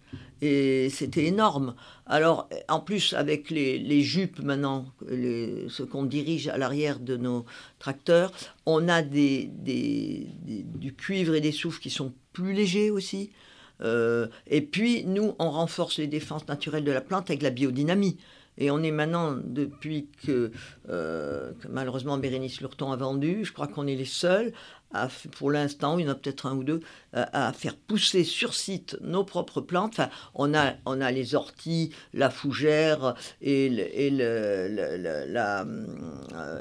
C'était énorme. Alors, en plus, avec les, jupes maintenant, les, ce qu'on dirige à l'arrière de nos tracteurs, on a des, du cuivre et des soufres qui sont plus légers aussi. Euh, et puis, nous, on renforce les défenses naturelles de la plante avec la biodynamie. Et on est maintenant, depuis que, euh, malheureusement Bérénice Lurton a vendu, je crois qu'on est les seuls pour l'instant, il y en a peut-être un ou deux, euh, à, faire pousser sur site nos propres plantes. Enfin, on a, on a les orties, la fougère et, euh,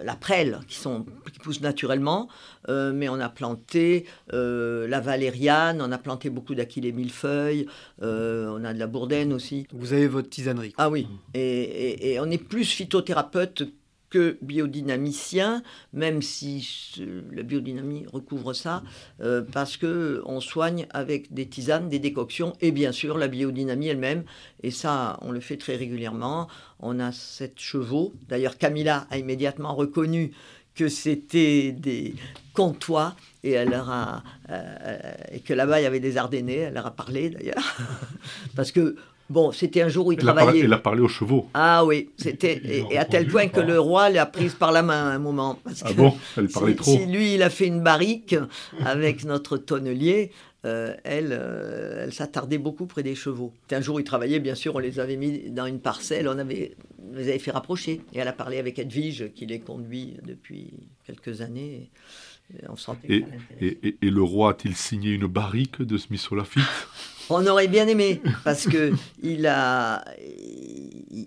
la prêle qui, sont, qui poussent naturellement. Euh, mais on a planté la valériane, on a planté beaucoup d'aquilées millefeuilles, on a de la bourdaine aussi. Vous avez votre tisanerie. Ah oui, et, et on est plus phytothérapeute que biodynamicien, même si la biodynamie recouvre ça, euh, parce que on soigne avec des tisanes, des décoctions et bien sûr la biodynamie elle-même. Et ça, on le fait très régulièrement. On a sept chevaux. D'ailleurs, Camilla a immédiatement reconnu que c'était des comtois et elle leur a euh, et que là-bas il y avait des Ardennais. Elle leur a parlé d'ailleurs parce que Bon, c'était un jour où il travaillait. il a parlé aux chevaux. Ah oui, c'était et, à tel point que le roi l'a prise par la main à un moment. ah bon? Elle parlait trop. Si lui, il a fait une barrique avec notre tonnelier, euh, elle, euh, elle s'attardait beaucoup près des chevaux. Un jour, il travaillait, bien sûr, on les avait mis dans une parcelle, on avait, les avait fait rapprocher. Et elle a parlé avec Edwige, qui les conduit depuis quelques années. Et, et, et, le roi a-t-il signé une barrique de Smith Lafitte On aurait bien aimé, parce que il a,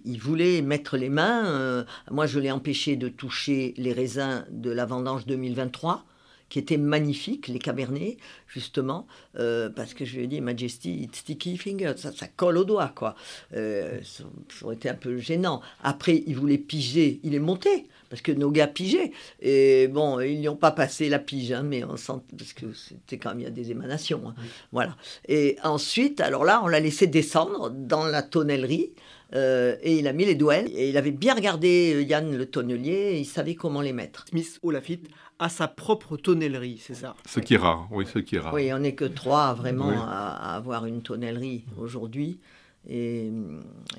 il voulait mettre les mains. Euh, moi, je l'ai empêché de toucher les raisins de la vendange 2023 qui étaient magnifiques, les cabernets, justement, euh, parce que je lui ai dit, Majesty, it's sticky finger, ça, ça colle au doigt, quoi. Euh, ça, aurait été un peu gênant. Après, il voulait piger, il est monté, parce que nos gars pigeaient. Et bon, ils n'y ont pas passé la pige, hein, mais on sent, parce que c'était quand même, il y a des émanations. Hein. Voilà. Et ensuite, alors là, on l'a laissé descendre dans la tonnellerie. Euh, et il a mis les douelles. Et il avait bien regardé euh, Yann le tonnelier, et il savait comment les mettre. Smith Olafite a sa propre tonnellerie, c'est ça? Ce qui est rare, oui, ce qui est rare. Oui, on n'est que trois vraiment à, avoir une tonnellerie aujourd'hui. Et,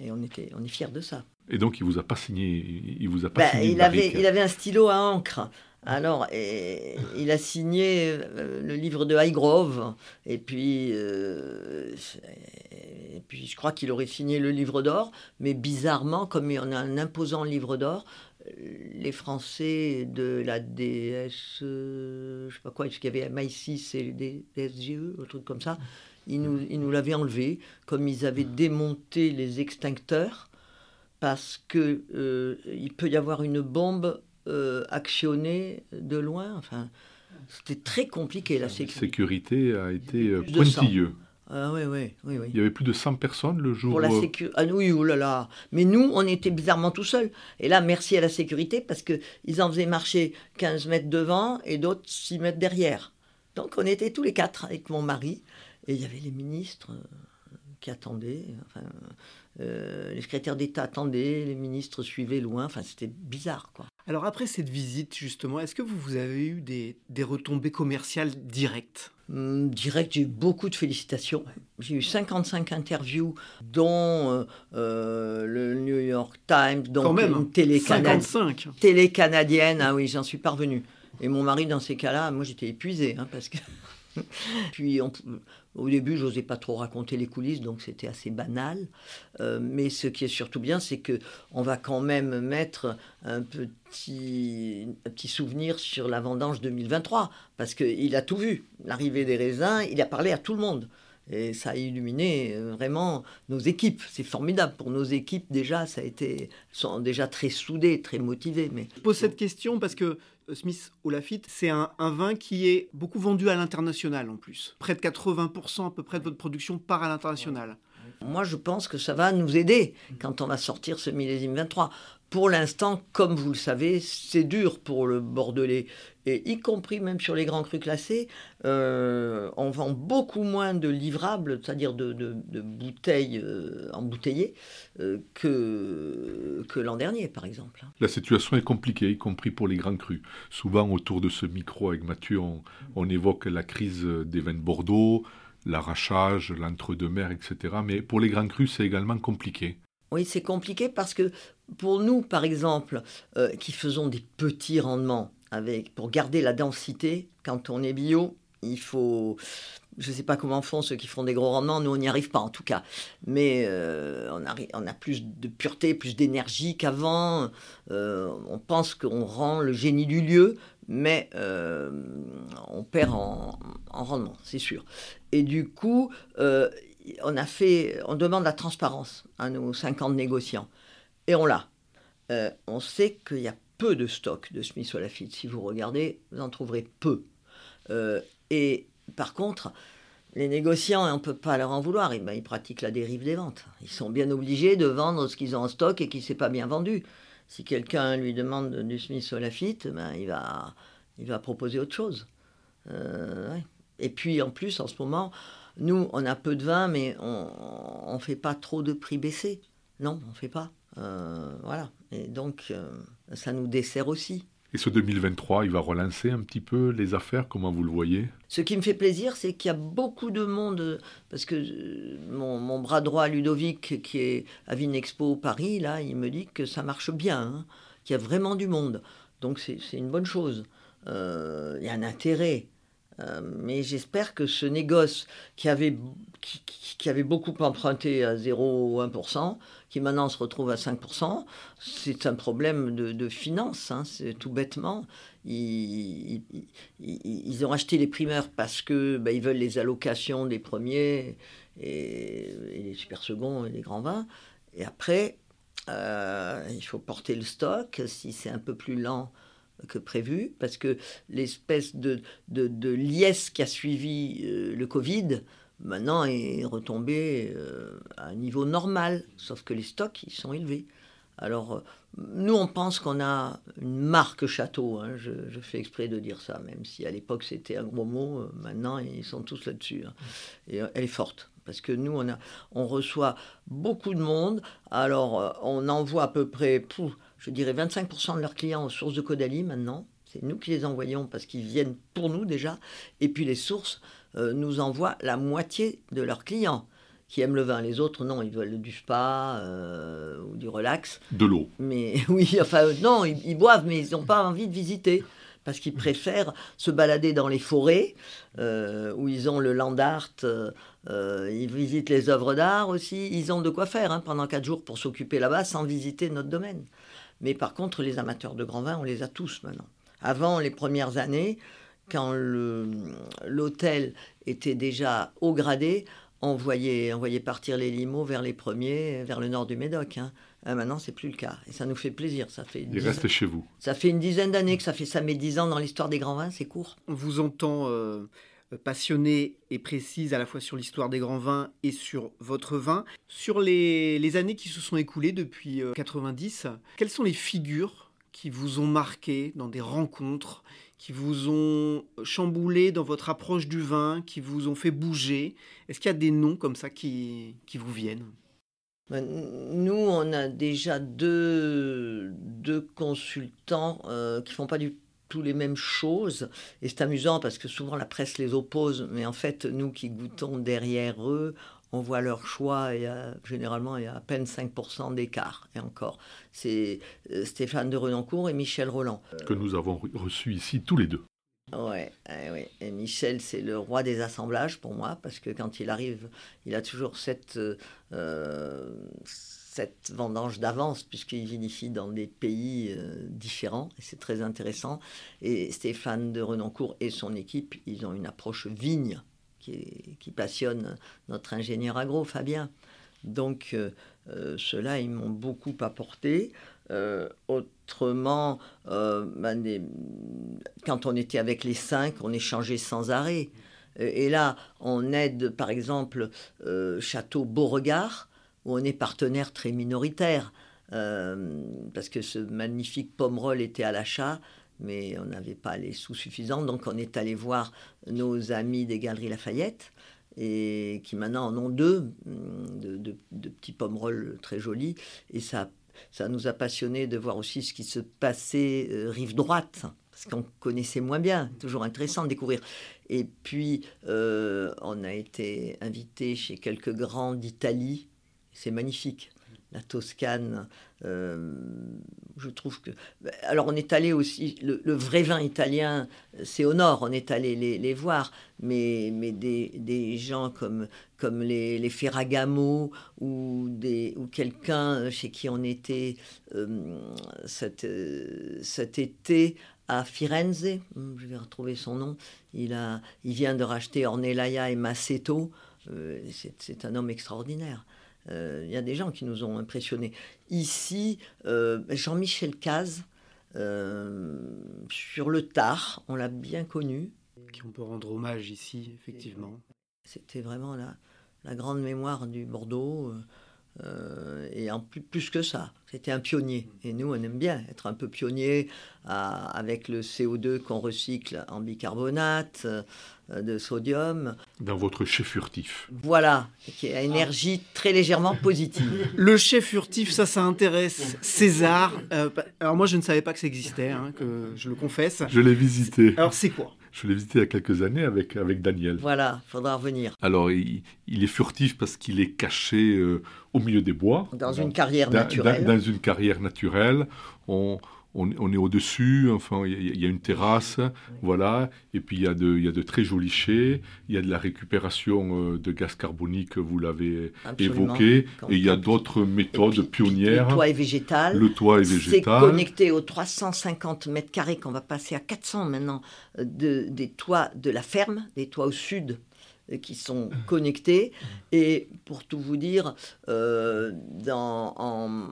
et, on, était, on est fiers de ça. Et donc, il vous a pas signé, il vous a pas ben, signé il avait, il avait un stylo à encre. Alors, il a signé euh, le livre de Highgrove, et puis, euh, et puis je crois qu'il aurait signé le livre d'or, mais bizarrement, comme il y en a un imposant livre d'or, les Français de la DS, je sais pas quoi, est-ce qu'il y avait MI6 et DSGE, un truc comme ça, ils nous, ils nous l'avaient enlevé, comme ils avaient démonté les extincteurs parce que euh, il peut y avoir une bombe euh, actionnée de loin. Enfin, c'était très compliqué la sécurité. La sécurité a été euh, pointilleux. Ah oui, oui, oui, Il y avait plus de 100 personnes le jour. Pour la sécurité. Ah oui, oulala. Mais nous, on était bizarrement tout seuls. Et là, merci à la sécurité parce qu'ils en faisaient marcher 15 mètres devant et d'autres 6 mètres derrière. Donc on était tous les quatre avec mon mari. Et il y avait les ministres qui attendaient. Enfin, euh, les secrétaires d'État attendaient, les ministres suivaient loin, enfin c'était bizarre quoi. Alors après cette visite justement, est-ce que vous, avez eu des, retombées commerciales directes? Hum, Direct, j'ai eu beaucoup de félicitations. J'ai eu 55 interviews, dont euh, euh, le New York Times, dont une télé, télé canadienne. Ah oui, j'en suis parvenu. Et mon mari, dans ces cas-là, moi j'étais épuisée, hein, parce que. Puis au début, j'osais pas trop raconter les coulisses, donc c'était assez banal. Euh, mais ce qui est surtout bien, c'est que on va quand même mettre un petit, un petit souvenir sur la vendange 2023, parce qu'il a tout vu. L'arrivée des raisins, il a parlé à tout le monde. Et ça a illuminé euh, vraiment nos équipes. C'est formidable pour nos équipes déjà. Ça a été sont déjà très soudées, très motivées. Mais je pose cette question parce que euh, Smith Olafite, c'est un, vin qui est beaucoup vendu à l'international en plus. Près de 80% à peu près de votre production part à l'international. Moi, je pense que ça va nous aider quand on va sortir ce millésime 23. Pour l'instant, comme vous le savez, c'est dur pour le Bordelais, et y compris même sur les grands crus classés, euh, on vend beaucoup moins de livrables, c'est-à-dire de, bouteilles euh, embouteillées, euh, que, l'an dernier, par exemple. La situation est compliquée, y compris pour les grands crus. Souvent, autour de ce micro avec Mathieu, on, évoque la crise des vins de Bordeaux, l'arrachage, l'entre-deux-mer, etc. Mais pour les grands crus, c'est également compliqué. Oui, c'est compliqué parce que pour nous, par exemple, euh, qui faisons des petits rendements, avec, pour garder la densité, quand on est bio, il faut... Je ne sais pas comment font ceux qui font des gros rendements, nous on n'y arrive pas en tout cas. Mais euh, on, a, on, a, plus de pureté, plus d'énergie qu'avant. Euh, on pense qu'on rend le génie du lieu, mais on perd en rendement, c'est sûr. Et du coup, on a fait, on demande la transparence à nos 50 négociants et on l'a. Euh, on sait qu'il y a peu de stocks de Smith Lafitte. Si vous regardez, vous en trouverez peu. Euh, et par contre, les négociants, on ne peut pas leur en vouloir, ben, ils pratiquent la dérive des ventes. Ils sont bien obligés de vendre ce qu'ils ont en stock et qui ne s'est pas bien vendu. Si quelqu'un lui demande du Smith Lafitte, ben, il, va, il va proposer autre chose. Euh, et puis en plus, en ce moment, nous, on a peu de vin, mais on ne fait pas trop de prix baissés. Non, on ne fait pas. Euh, voilà. Et donc, euh, ça nous dessert aussi. Et ce 2023, il va relancer un petit peu les affaires, comment vous le voyez? Ce qui me fait plaisir, c'est qu'il y a beaucoup de monde, parce que euh, mon, bras droit, Ludovic, qui est à Vinexpo Paris, là, il me dit que ça marche bien, hein, qu'il y a vraiment du monde. Donc c'est une bonne chose. il y a un intérêt. Euh, mais j'espère que ce négoce qui avait, qui, avait beaucoup emprunté à 0 ou 1%, qui maintenant se retrouve à 5%, c'est un problème de, finance, hein, c'est tout bêtement. Ils, ont acheté les primeurs parce que bah, ils veulent les allocations des premiers et, les super seconds et les grands vins. Et après, euh, il faut porter le stock. Si c'est un peu plus lent, que prévu, parce que l'espèce de, de, liesse qui a suivi euh, le Covid, maintenant est retombée euh, à un niveau normal, sauf que les stocks, ils sont élevés. Alors, euh, nous, on pense qu'on a une marque château, hein, je, fais exprès de dire ça, même si à l'époque c'était un gros mot, maintenant ils sont tous là-dessus. Hein. Et elle est forte, parce que nous, on, a, on reçoit beaucoup de monde, alors on envoie à peu près... je dirais 25% de leurs clients aux sources de Caudalie maintenant. C'est nous qui les envoyons parce qu'ils viennent pour nous déjà. Et puis les sources euh, nous envoient la moitié de leurs clients qui aiment le vin. Les autres, non, ils veulent du spa euh, ou du relax. De l'eau. Mais oui, enfin, non, ils, boivent, mais ils n'ont pas envie de visiter. Parce qu'ils préfèrent se balader dans les forêts, euh, où ils ont le land art, ils visitent les œuvres d'art aussi. Ils ont de quoi faire hein, pendant quatre jours pour s'occuper là-bas sans visiter notre domaine. Mais par contre, les amateurs de grand vin, on les a tous maintenant. Avant les premières années, quand l'hôtel était déjà au gradé, on voyait, on voyait partir les limos vers les premiers, vers le nord du Médoc. Hein. Euh, maintenant, c'est plus le cas. Et ça nous fait plaisir. Ça fait Il reste chez vous. Ça fait une dizaine d'années que ça fait ça, mais dix ans dans l'histoire des grands vins, c'est court. On vous entend euh, passionnée et précise à la fois sur l'histoire des grands vins et sur votre vin. Sur les, années qui se sont écoulées depuis 90, euh, quelles sont les figures qui vous ont marqué dans des rencontres, qui vous ont chamboulé dans votre approche du vin, qui vous ont fait bouger? Est-ce qu'il y a des noms comme ça qui, qui vous viennent? Ben, nous, on a déjà deux, deux consultants euh, qui font pas du tous les mêmes choses. Et c'est amusant parce que souvent la presse les oppose, mais en fait, nous qui goûtons derrière eux, on voit leur choix, et généralement il y a à peine 5% d'écart. Et encore, c'est euh, Stéphane de Renoncourt et Michel Roland. Que nous avons reçus ici tous les deux. Ouais, ouais. Et Michel, c'est le roi des assemblages pour moi, parce que quand il arrive, il a toujours cette, euh, cette vendange d'avance, puisqu'il vinifie dans des pays euh, différents, et c'est très intéressant. Et Stéphane de Renoncourt et son équipe, ils ont une approche vigne qui, passionne notre ingénieur agro, Fabien. Donc, euh, euh, ceux-là, ils m'ont beaucoup apporté. Euh, autrement, ben, quand on était avec les cinq, on échangeait sans arrêt. Et là, on aide, par exemple, Château Beauregard, où on est partenaire très minoritaire, parce que ce magnifique pomerol était à l'achat mais on n'avait pas les sous suffisants. Donc on est allé voir nos amis des Galeries Lafayette, et qui maintenant en ont deux, mm, de, petits pommerolles très jolis. Et ça, ça nous a passionnés de voir aussi ce qui se passait euh, rive droite, parce qu'on connaissait moins bien, toujours intéressant de découvrir. Et puis, euh, on a été invité chez quelques grands d'Italie, c'est magnifique la Toscane. Euh, je trouve que. Alors, on est allé aussi. Le, vrai vin italien, c'est au nord, on est allé les, voir. Mais, mais des, des, gens comme, comme les, Ferragamo ou, des, ou quelqu'un chez qui on était euh, cet, euh, cet été à Firenze, je vais retrouver son nom, il, a, il vient de racheter Ornellaia et Maceto, c'est un homme extraordinaire. Euh, il y a des gens qui nous ont impressionnés. Ici, euh, Jean-Michel Caz, euh, sur le tard, on l'a bien connu. Qui on peut rendre hommage ici, effectivement. C'était vraiment la, la, grande mémoire du Bordeaux. et en plus, plus que ça, c'était un pionnier. Et nous, on aime bien être un peu pionnier avec le CO2 qu'on recycle en bicarbonate, euh, de sodium. Dans votre chef furtif. Voilà, qui a énergie très légèrement positive. Le chef furtif, ça, ça intéresse César. Euh, alors moi, je ne savais pas que ça existait, hein, que je le confesse. Je l'ai visité. Alors c'est quoi? Je l'ai visité il y a quelques années avec, avec Daniel. Voilà, faudra revenir. Alors, il, est furtif parce qu'il est caché euh, au milieu des bois. Dans, une carrière naturelle. Dans, dans, une carrière naturelle. On, on, est au-dessus, enfin, il y, a une terrasse, voilà, et puis il y, a de, y a de très jolis chais, il y a de la récupération euh, de gaz carbonique, vous l'avez évoqué, et il y a d'autres méthodes pionnières. Le toit est végétal. Le toit est végétal. C'est connecté aux 350 mètres carrés qu'on va passer à 400 maintenant euh, de, des toits de la ferme, des toits au sud euh, qui sont connectés. Et pour tout vous dire, dans, en,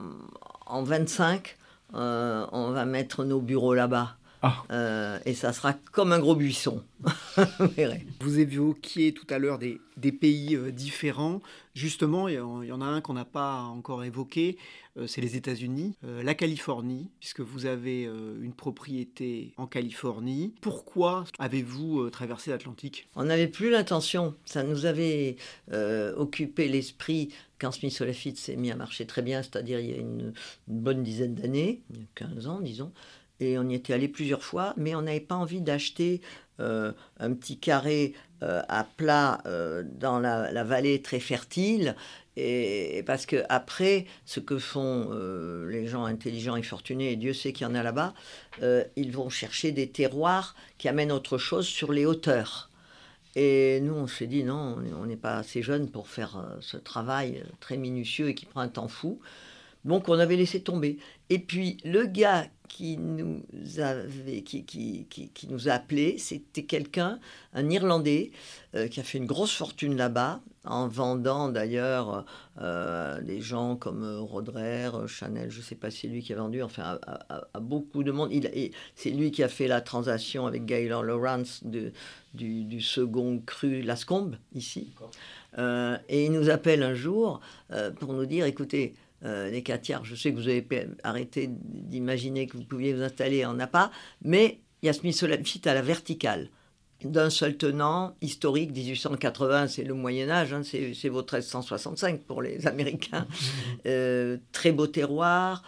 en 25, euh, on va mettre nos bureaux là-bas. Ah. Euh, et ça sera comme un gros buisson. Vous évoquiez tout à l'heure des, pays euh, différents. Justement, il y, en a un qu'on n'a pas encore évoqué, c'est les États-Unis, la Californie, puisque vous avez une propriété en Californie. Pourquoi avez-vous traversé l'Atlantique? On n'avait plus l'intention. Ça nous avait occupé l'esprit quand Smith Lafitte s'est mis à marcher très bien, c'est-à-dire il y a une, bonne dizaine d'années, 15 ans disons, et on y était allé plusieurs fois, mais on n'avait pas envie d'acheter euh, un petit carré euh, à plat euh, dans la, vallée très fertile. Et, parce que après, ce que font les gens intelligents et fortunés, et Dieu sait qu'il y en a là-bas, ils vont chercher des terroirs qui amènent autre chose sur les hauteurs. Et nous, on s'est dit non, on n'est pas assez jeune pour faire ce travail très minutieux et qui prend un temps fou. Donc on avait laissé tomber. Et puis le gars qui nous, avait, qui, qui, qui, nous a appelés, c'était quelqu'un, un Irlandais, euh, qui a fait une grosse fortune là-bas, en vendant d'ailleurs euh, des gens comme Rodrer, Chanel, je ne sais pas si c'est lui qui a vendu, enfin à, beaucoup de monde. C'est lui qui a fait la transaction avec Gaylor Lawrence de, du, du, second cru Lascombe, ici. Euh, et il nous appelle un jour pour nous dire, écoutez, euh, les Catiards, je sais que vous avez arrêté d'imaginer que vous pouviez vous installer en Napa, mais il y a Smith à la verticale. D'un seul tenant, historique, 1880, c'est le Moyen-Âge, hein, c'est vos 1365 pour les Américains. Euh, très beau terroir,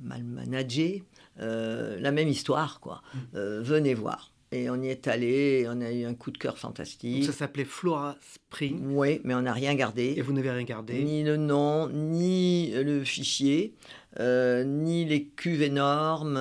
mal managé, euh, la même histoire, quoi. venez voir. Et on y est allé, on a eu un coup de cœur fantastique. ça s'appelait Flora Spring. Oui, mais on n'a rien gardé. Et vous n'avez rien gardé Ni le nom, ni le fichier, euh, ni les cuves énormes,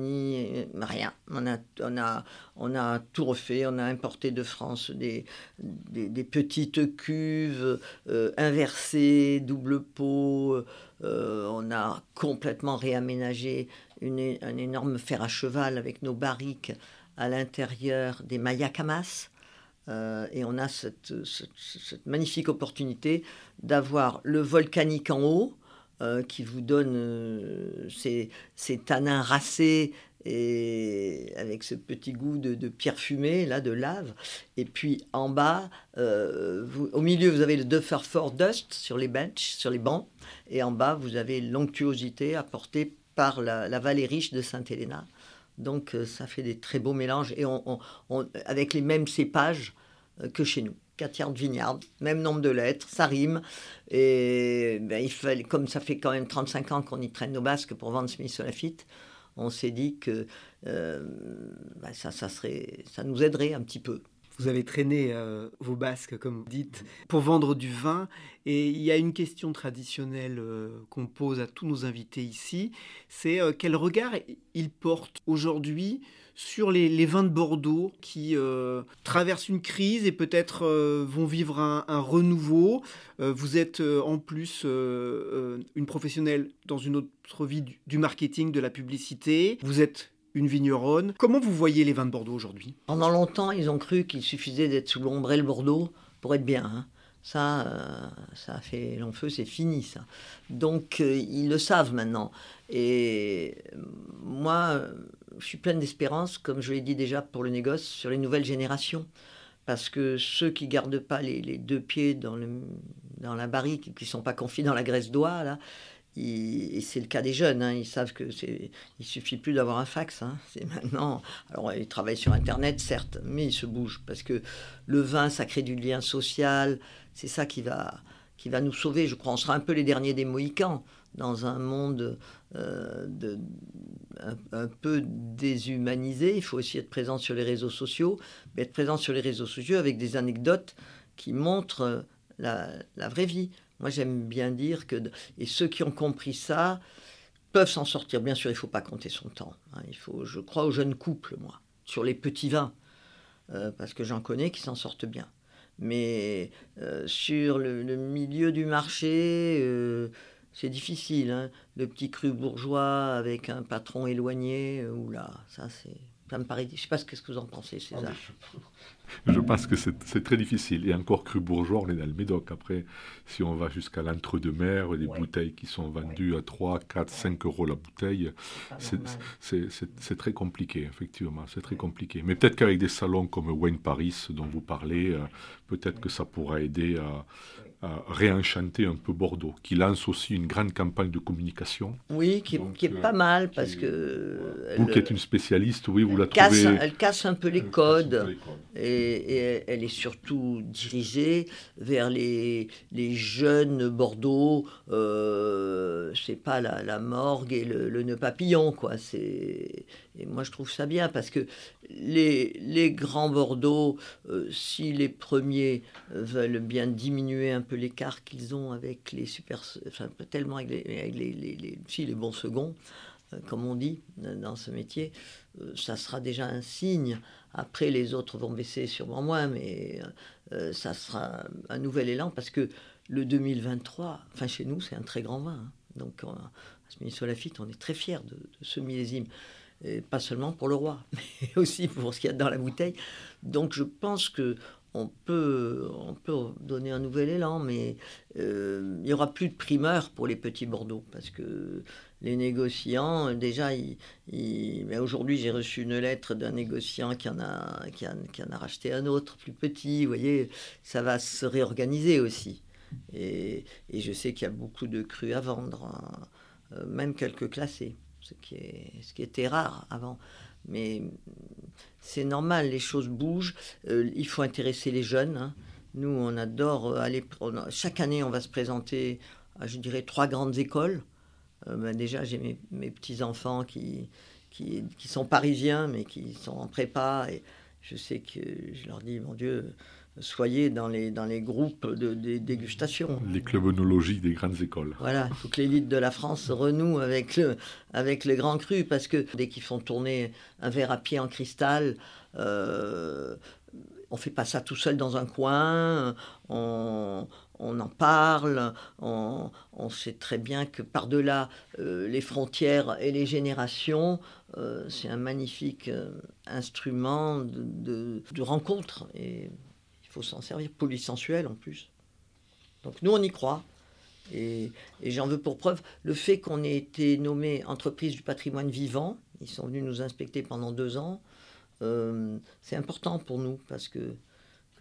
ni rien. On a, on, a, on a tout refait, on a importé de France des, des, petites cuves euh, inversées, double pot. Euh, on a complètement réaménagé une, un énorme fer à cheval avec nos barriques à l'intérieur des Mayakamas. Euh, et on a cette, magnifique opportunité d'avoir le volcanique en haut, euh, qui vous donne euh, ces, tanins racés et avec ce petit goût de, pierre fumée, là, de lave. Et puis en bas, au milieu, vous avez le Dufferford Dust sur les benches, sur les bancs. Et en bas, vous avez l'onctuosité apportée par la, la vallée riche de Sainte-Héléna. Donc euh, ça fait des très beaux mélanges et on, avec les mêmes cépages euh, que chez nous. Quatre de vignard, même nombre de lettres, ça rime. Et ben, comme ça fait quand même 35 ans qu'on y traîne nos basques pour vendre Smith Lafitte, on s'est dit que euh, ben, ça, serait, ça nous aiderait un petit peu. Vous avez traîné euh, vos basques, comme vous dites, pour vendre du vin. Et il y a une question traditionnelle euh, qu'on pose à tous nos invités ici, c'est euh, quel regard ils portent aujourd'hui sur les, vins de Bordeaux qui traversent une crise et peut-être vont vivre un, renouveau? vous êtes en plus une professionnelle dans une autre vie du marketing, de la publicité. Vous êtes une vigneronne. Comment vous voyez les vins de Bordeaux aujourd'hui? Pendant longtemps, ils ont cru qu'il suffisait d'être sous l'ombrelle Bordeaux pour être bien. Hein. Ça, euh, ça a fait long feu, c'est fini ça. Donc euh, ils le savent maintenant. Et moi, je suis pleine d'espérance, comme je l'ai dit déjà pour le négoce, sur les nouvelles générations. Parce que ceux qui gardent pas les, deux pieds dans la barrique, qui ne sont pas confiés dans la graisse d'oie, là, et c'est le cas des jeunes, hein. ils savent que c'est, il suffit plus d'avoir un fax. Hein. c'est maintenant. Alors ils travaillent sur Internet, certes, mais ils se bougent parce que le vin, ça crée du lien social. C'est ça qui va, qui va nous sauver. Je crois, on sera un peu les derniers des Mohicans dans un monde euh, de, un, peu déshumanisé. Il faut aussi être présent sur les réseaux sociaux, mais être présent sur les réseaux sociaux avec des anecdotes qui montrent la, la vraie vie. Moi, j'aime bien dire que, et ceux qui ont compris ça peuvent s'en sortir. Bien sûr, il ne faut pas compter son temps. Hein. Il faut, je crois aux jeunes couples, moi, sur les petits vins, euh, parce que j'en connais qui s'en sortent bien. Mais euh, sur le, milieu du marché, euh, c'est difficile. Hein. Le petit cru bourgeois avec un patron éloigné, ou là, ça c'est ça me paraît. Je ne sais pas ce que vous en pensez, César. Je pense que c'est très difficile. Et encore cru bourgeois, on est dans le Médoc. Après, si on va jusqu'à l'entre-deux-mer, des bouteilles qui sont vendues à 3, 4, 5 euros la bouteille, c'est très compliqué, effectivement. C'est très compliqué. Mais peut-être qu'avec des salons comme Wayne Paris, dont vous parlez, euh, peut-être que ça pourra aider à, réenchanter un peu Bordeaux, qui lance aussi une grande campagne de communication. Oui, qui, est euh, pas mal parce que. Vous qui êtes une spécialiste, oui, vous la casse, trouvez. Elle casse un peu les codes et, elle est surtout dirigée vers les, les jeunes Bordeaux. Euh, c'est pas la, la, morgue et le, le nœud papillon, quoi. C'est et moi, je trouve ça bien parce que les, les grands Bordeaux, euh, si les premiers veulent bien diminuer un peu l'écart qu'ils ont avec les super. Enfin, tellement avec les, les, si, les bons seconds, euh, comme on dit dans ce métier, euh, ça sera déjà un signe. Après, les autres vont baisser sûrement moins, mais ça sera un nouvel élan parce que le 2023, enfin chez nous, c'est un très grand vin. Hein. Donc, à ce Lafitte, on est très fiers de, de ce millésime et pas seulement pour le roi, mais aussi pour ce qu'il y a dans la bouteille. Donc je pense que on peut, on peut donner un nouvel élan, mais euh, il n'y aura plus de primeur pour les petits Bordeaux, parce que les négociants, déjà, aujourd'hui j'ai reçu une lettre d'un négociant qui en, a, qui, en a racheté un autre plus petit, vous voyez, ça va se réorganiser aussi. Et, et je sais qu'il y a beaucoup de crus à vendre, hein, euh, même quelques classés ce qui, est, ce qui était rare avant. Mais c'est normal, les choses bougent. Euh, il faut intéresser les jeunes. Hein. Nous, on adore aller. chaque année, on va se présenter à, je dirais, trois grandes écoles. Euh, ben déjà, j'ai mes, mes petits-enfants qui, qui, qui, sont parisiens, mais qui sont en prépa. Et je sais que je leur dis, mon Dieu, soyez dans les, dans les groupes de, dégustation. Les clubs œnologiques des grandes écoles. Voilà, il faut que l'élite de la France renoue avec le, avec le grand cru, parce que dès qu'ils font tourner un verre à pied en cristal, euh, on fait pas ça tout seul dans un coin, on, on en parle, on, sait très bien que par-delà euh, les frontières et les générations, euh, c'est un magnifique instrument de, de, rencontre et il faut s'en servir, polysensuel en plus. Donc nous, on y croit. Et, et j'en veux pour preuve le fait qu'on ait été nommé entreprise du patrimoine vivant. Ils sont venus nous inspecter pendant deux ans. c'est important pour nous parce que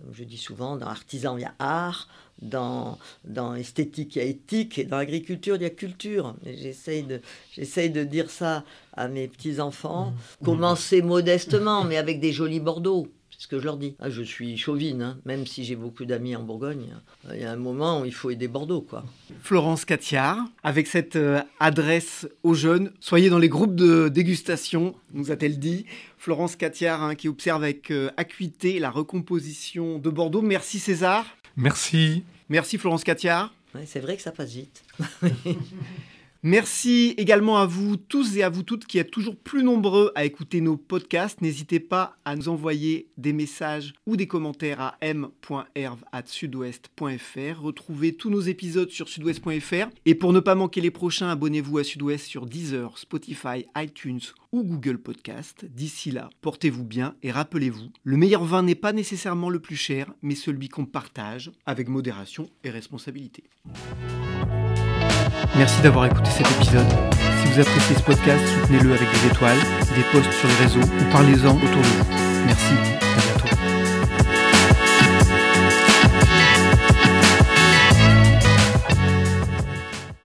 comme je dis souvent, dans artisan, il y a art, dans, dans esthétique, il y a éthique, et dans agriculture, il y a culture. J'essaye de, j'essaye de dire ça à mes petits-enfants. Mmh. Commencez modestement, mais avec des jolis Bordeaux. Ce que je leur dis. Ah, je suis chauvine, hein. même si j'ai beaucoup d'amis en Bourgogne. Il y a un moment où il faut aider Bordeaux. quoi. Florence Catiard, avec cette euh, adresse aux jeunes, soyez dans les groupes de dégustation, nous a-t-elle dit. Florence Catiard, hein, qui observe avec euh, acuité la recomposition de Bordeaux. Merci César. Merci. Merci Florence Catiard. c'est vrai que ça passe vite. Merci également à vous tous et à vous toutes qui êtes toujours plus nombreux à écouter nos podcasts. N'hésitez pas à nous envoyer des messages ou des commentaires à m.herve@sudouest.fr. Retrouvez tous nos épisodes sur sudouest.fr et pour ne pas manquer les prochains, abonnez-vous à Sudouest sur Deezer, Spotify, iTunes ou Google Podcast. D'ici là, portez-vous bien et rappelez-vous, le meilleur vin n'est pas nécessairement le plus cher, mais celui qu'on partage avec modération et responsabilité. Merci d'avoir écouté cet épisode. Si vous appréciez ce podcast, soutenez-le avec des étoiles, des posts sur les réseaux ou parlez-en autour de vous. Merci.